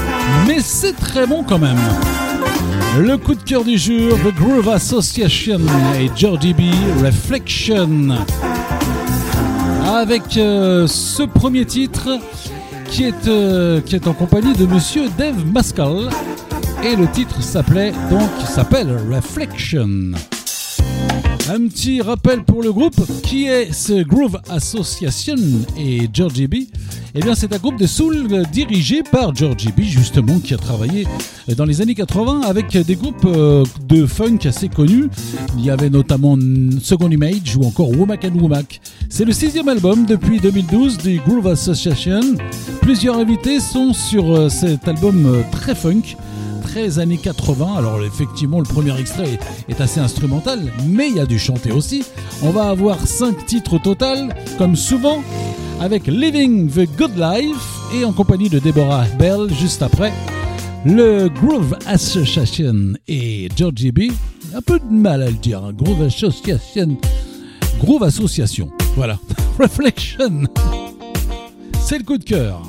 mais c'est très bon quand même. Le coup de cœur du jour, The Groove Association et Georgie B, Reflection. Avec euh, ce premier titre qui est, euh, qui est en compagnie de monsieur Dave Mascal. Et le titre s'appelait donc s'appelle Reflection. Un petit rappel pour le groupe qui est ce Groove Association et Georgie B? Eh bien, c'est un groupe de soul dirigé par Georgie B, justement, qui a travaillé dans les années 80 avec des groupes euh, de funk assez connus. Il y avait notamment Second Image ou encore Womack and Womack. C'est le sixième album depuis 2012 du Groove Association. Plusieurs invités sont sur euh, cet album euh, très funk années 80. Alors effectivement, le premier extrait est assez instrumental, mais il y a du chanter aussi. On va avoir 5 titres au total, comme souvent, avec Living the Good Life et en compagnie de Deborah Bell juste après. Le Groove Association et Georgie B. Un peu de mal à le dire, hein. Groove Association. Groove Association. Voilà. Reflection. C'est le coup de cœur.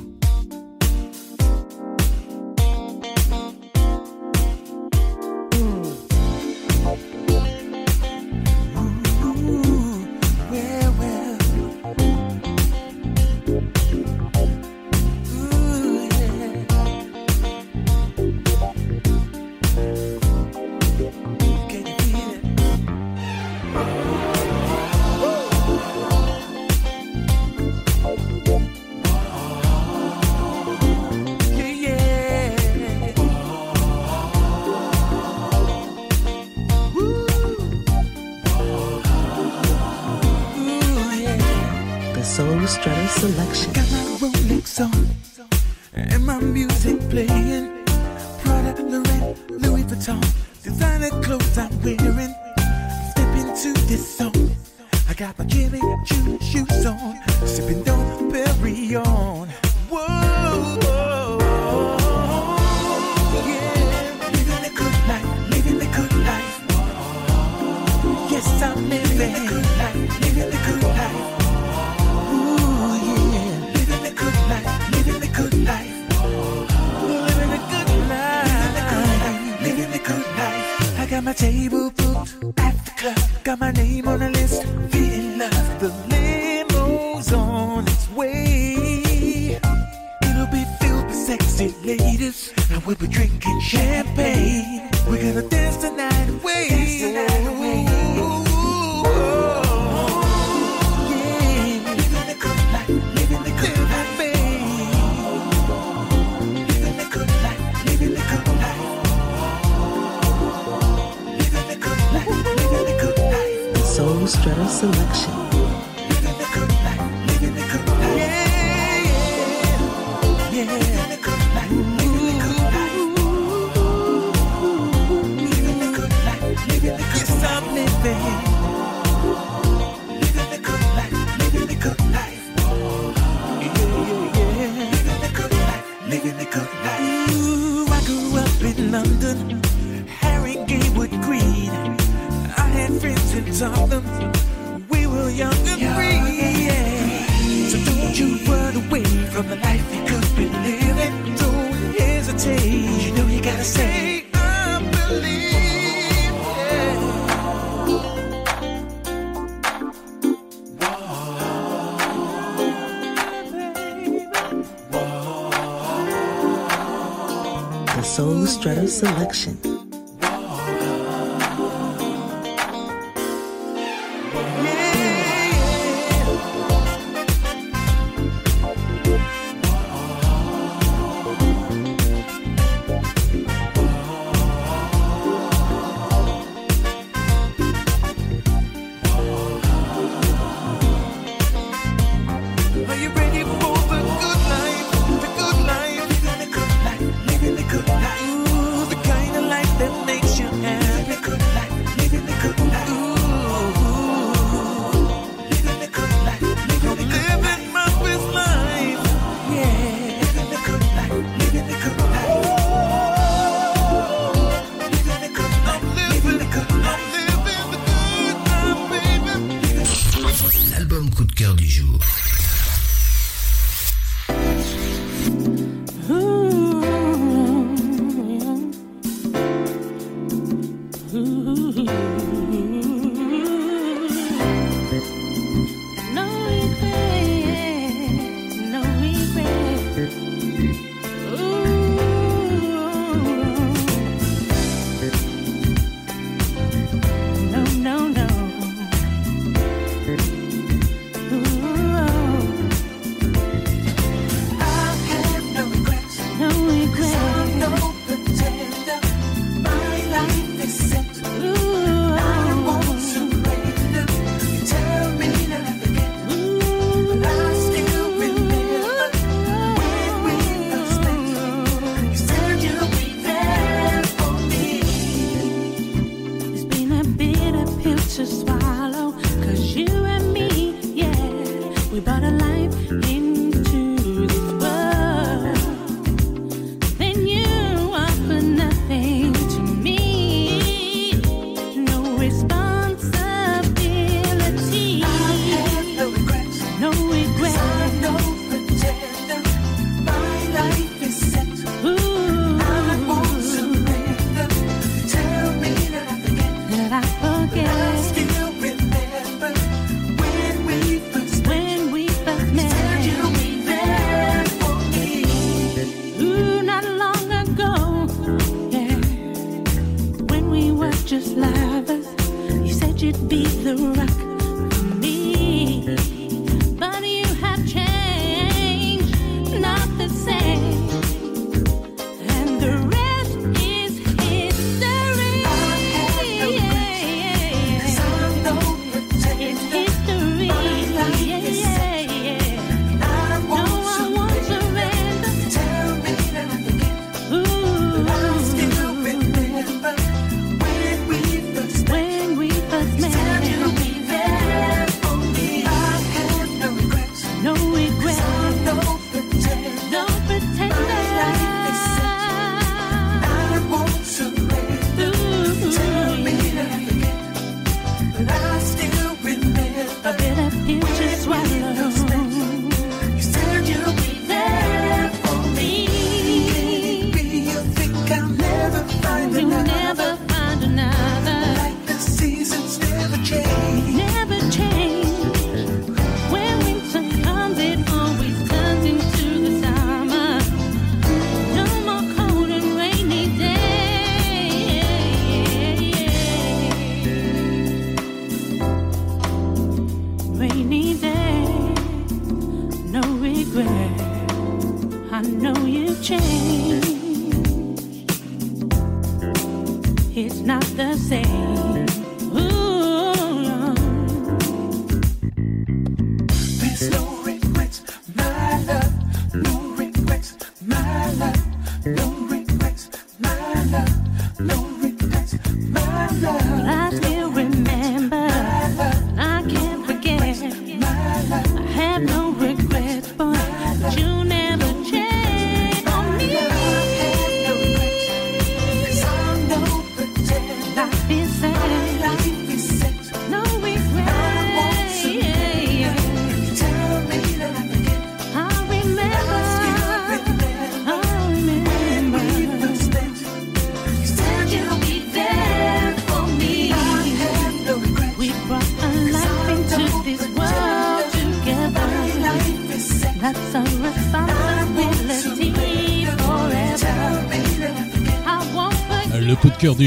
action.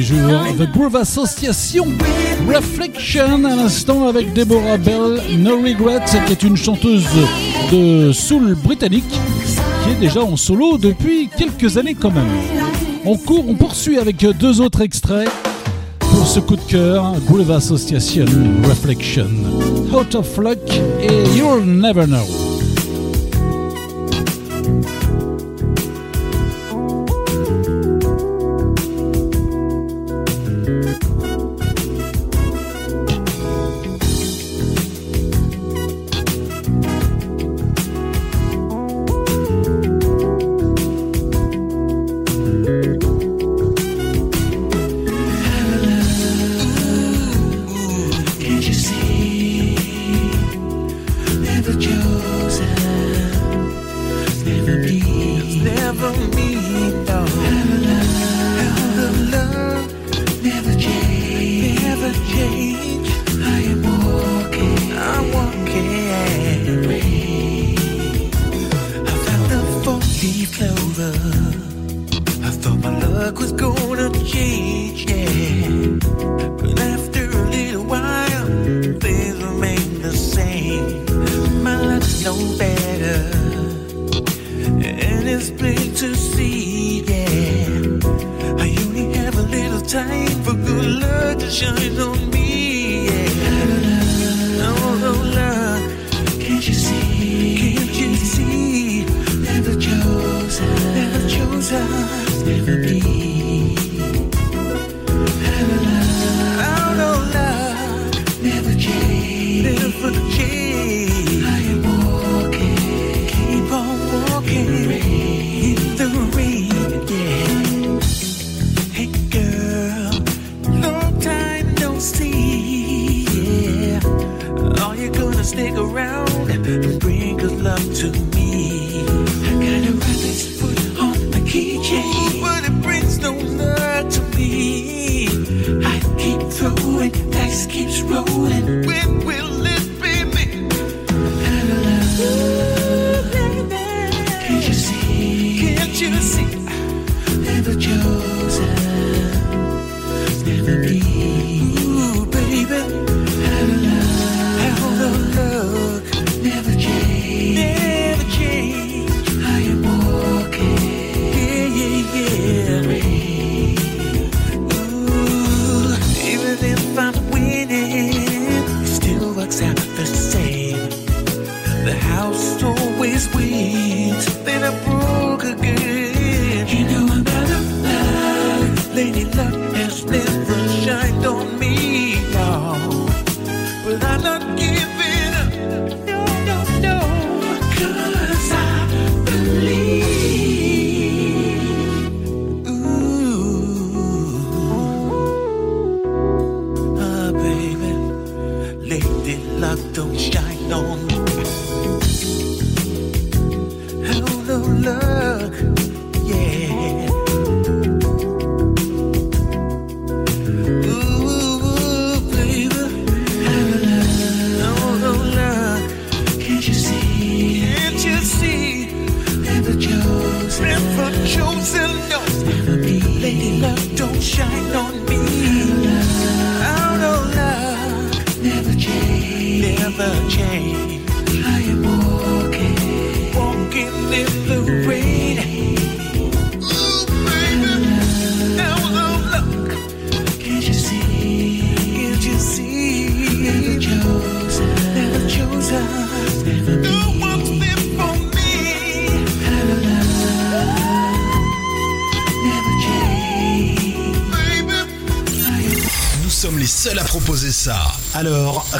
The Groove Association Reflection à l'instant avec Deborah Bell, No Regrets, qui est une chanteuse de soul britannique qui est déjà en solo depuis quelques années quand même. On court, on poursuit avec deux autres extraits pour ce coup de cœur, Groove Association Reflection, Out of Luck et You'll Never Know.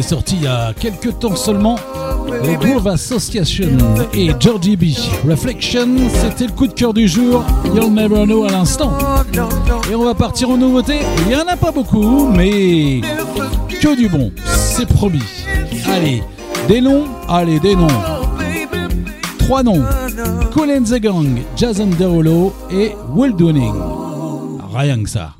sorti il y a quelques temps seulement. les Groove Association et Georgie B. Reflection, c'était le coup de cœur du jour. You'll never know à l'instant. Et on va partir en nouveauté. Il n'y en a pas beaucoup, mais que du bon. C'est promis. Allez, des noms Allez, des noms. Trois noms. Colin the Gang, Jason Derulo et Will Downing. Rien que ça.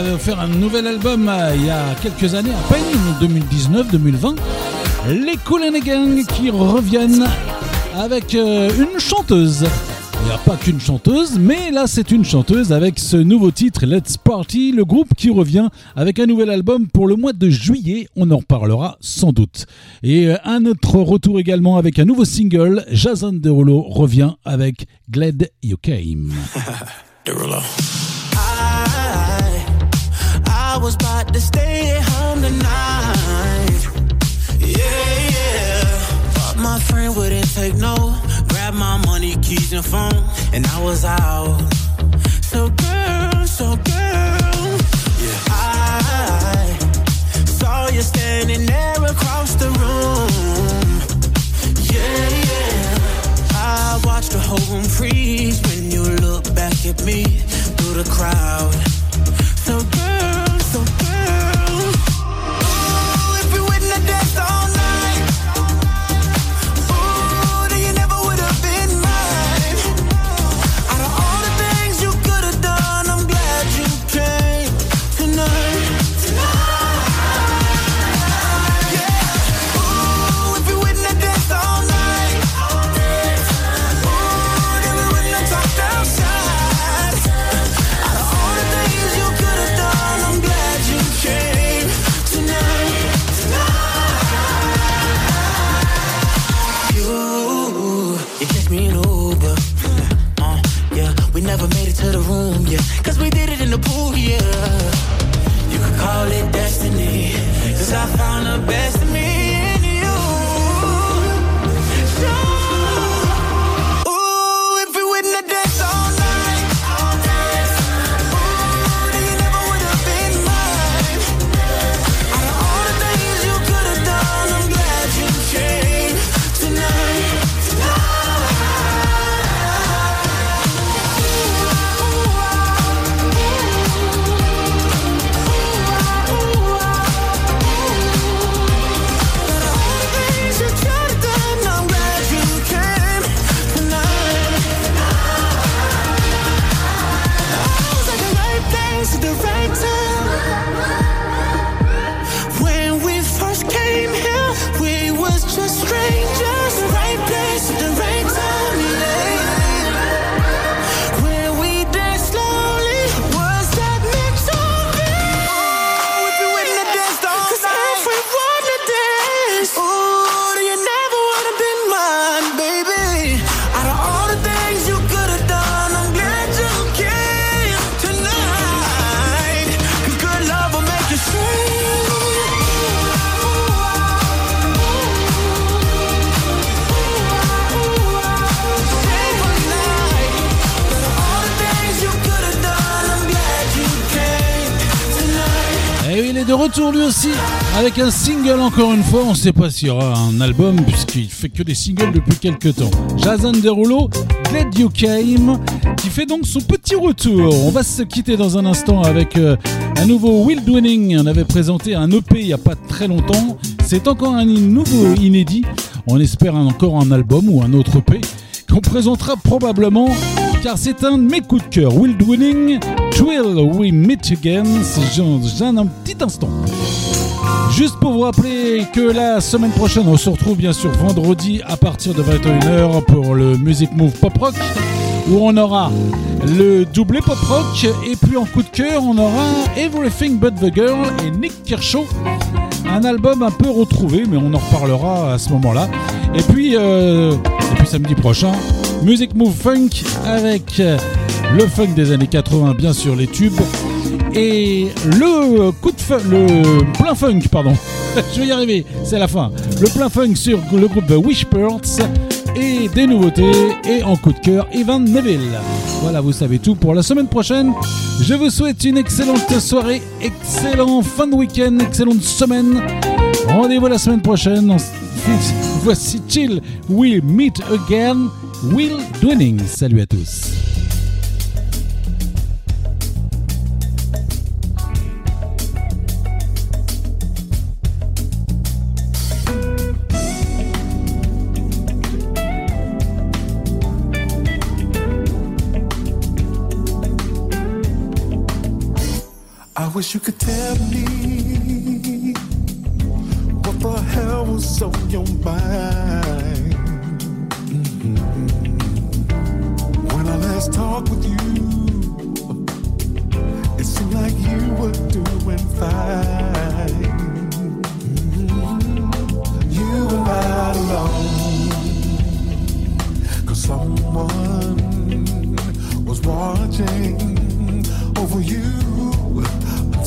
Avait offert un nouvel album euh, il y a quelques années, à peine, 2019-2020. Les Cool and Gang qui reviennent avec euh, une chanteuse. Il n'y a pas qu'une chanteuse, mais là c'est une chanteuse avec ce nouveau titre Let's Party, le groupe qui revient avec un nouvel album pour le mois de juillet, on en reparlera sans doute. Et euh, un autre retour également avec un nouveau single, Jason Derulo revient avec Glad You Came. I was about to stay at home tonight. Yeah, yeah. But my friend wouldn't take no. Grabbed my money, keys, and phone, and I was out. So, girl, so, girl. Yeah. I saw you standing there across the room. Yeah, yeah. I watched the whole room freeze when you look back at me through the crowd. So girl, so Cause we did it in the pool, yeah. Retour lui aussi avec un single encore une fois. On ne sait pas s'il y aura un album puisqu'il fait que des singles depuis quelques temps. Jason Derulo, Glad You Came, qui fait donc son petit retour. On va se quitter dans un instant avec euh, un nouveau Will Winning. On avait présenté un EP il n'y a pas très longtemps. C'est encore un nouveau inédit. On espère encore un album ou un autre EP qu'on présentera probablement car c'est un de mes coups de cœur. Will Winning, Twill We Meet Again. Dans un petit instant. Juste pour vous rappeler que la semaine prochaine, on se retrouve bien sûr vendredi à partir de 21h pour le Music Move Pop Rock où on aura le doublé pop rock et puis en coup de cœur on aura Everything But the Girl et Nick Kershaw un album un peu retrouvé mais on en reparlera à ce moment là et puis, euh, et puis samedi prochain Music Move Funk avec euh, le funk des années 80 bien sûr les tubes et le coup de le plein funk, pardon. Je vais y arriver, c'est la fin. Le plein funk sur le groupe The Wishbirds et des nouveautés et en coup de cœur Evan Neville. Voilà, vous savez tout pour la semaine prochaine. Je vous souhaite une excellente soirée, excellent fin de week-end, excellente semaine. Rendez-vous la semaine prochaine. Voici Chill, We'll Meet Again, Will Dwinning. Salut à tous. Wish you could tell me what the hell was on your mind. Mhm. When I last talked with you, it seemed like you were doing fine. Mhm. You were not alone, cause someone was watching over you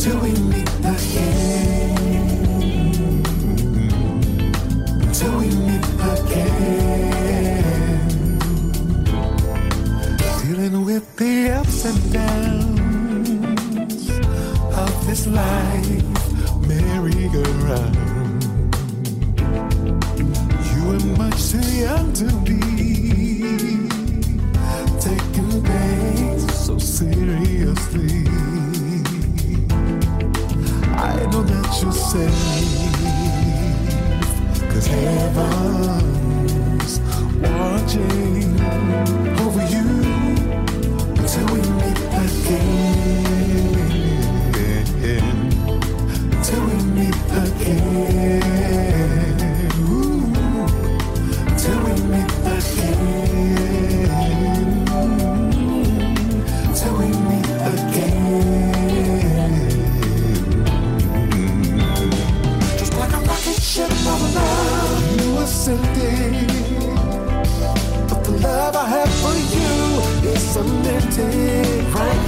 until we meet again. Until we meet again. Dealing with the ups and downs of this life merry-go-round. You are much too young to be taking things so seriously. You're safe, cause heaven's watching over you until we meet again. Until we meet again. Cemented right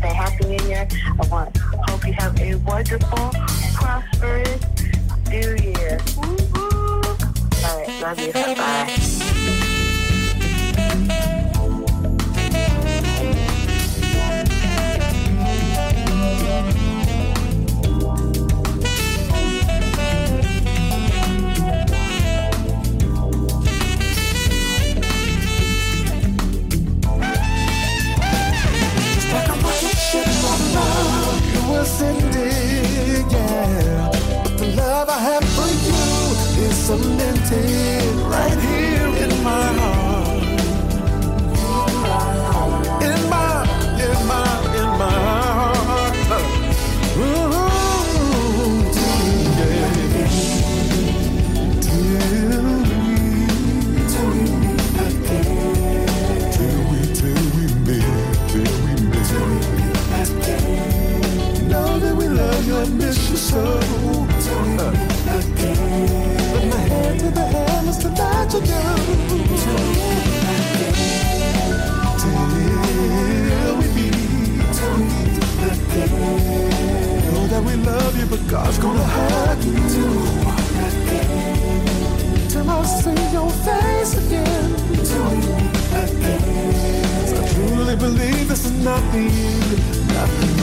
say Happy New Year. I want hope you have a wonderful, prosperous New Year. All right, love you. Bye. To that you do. Till we meet again. Till we meet, till we meet again. Know that we love you, but God's gonna hug you too. see your face again. Till we meet again. 'Cause I truly believe this is not the end, not the end.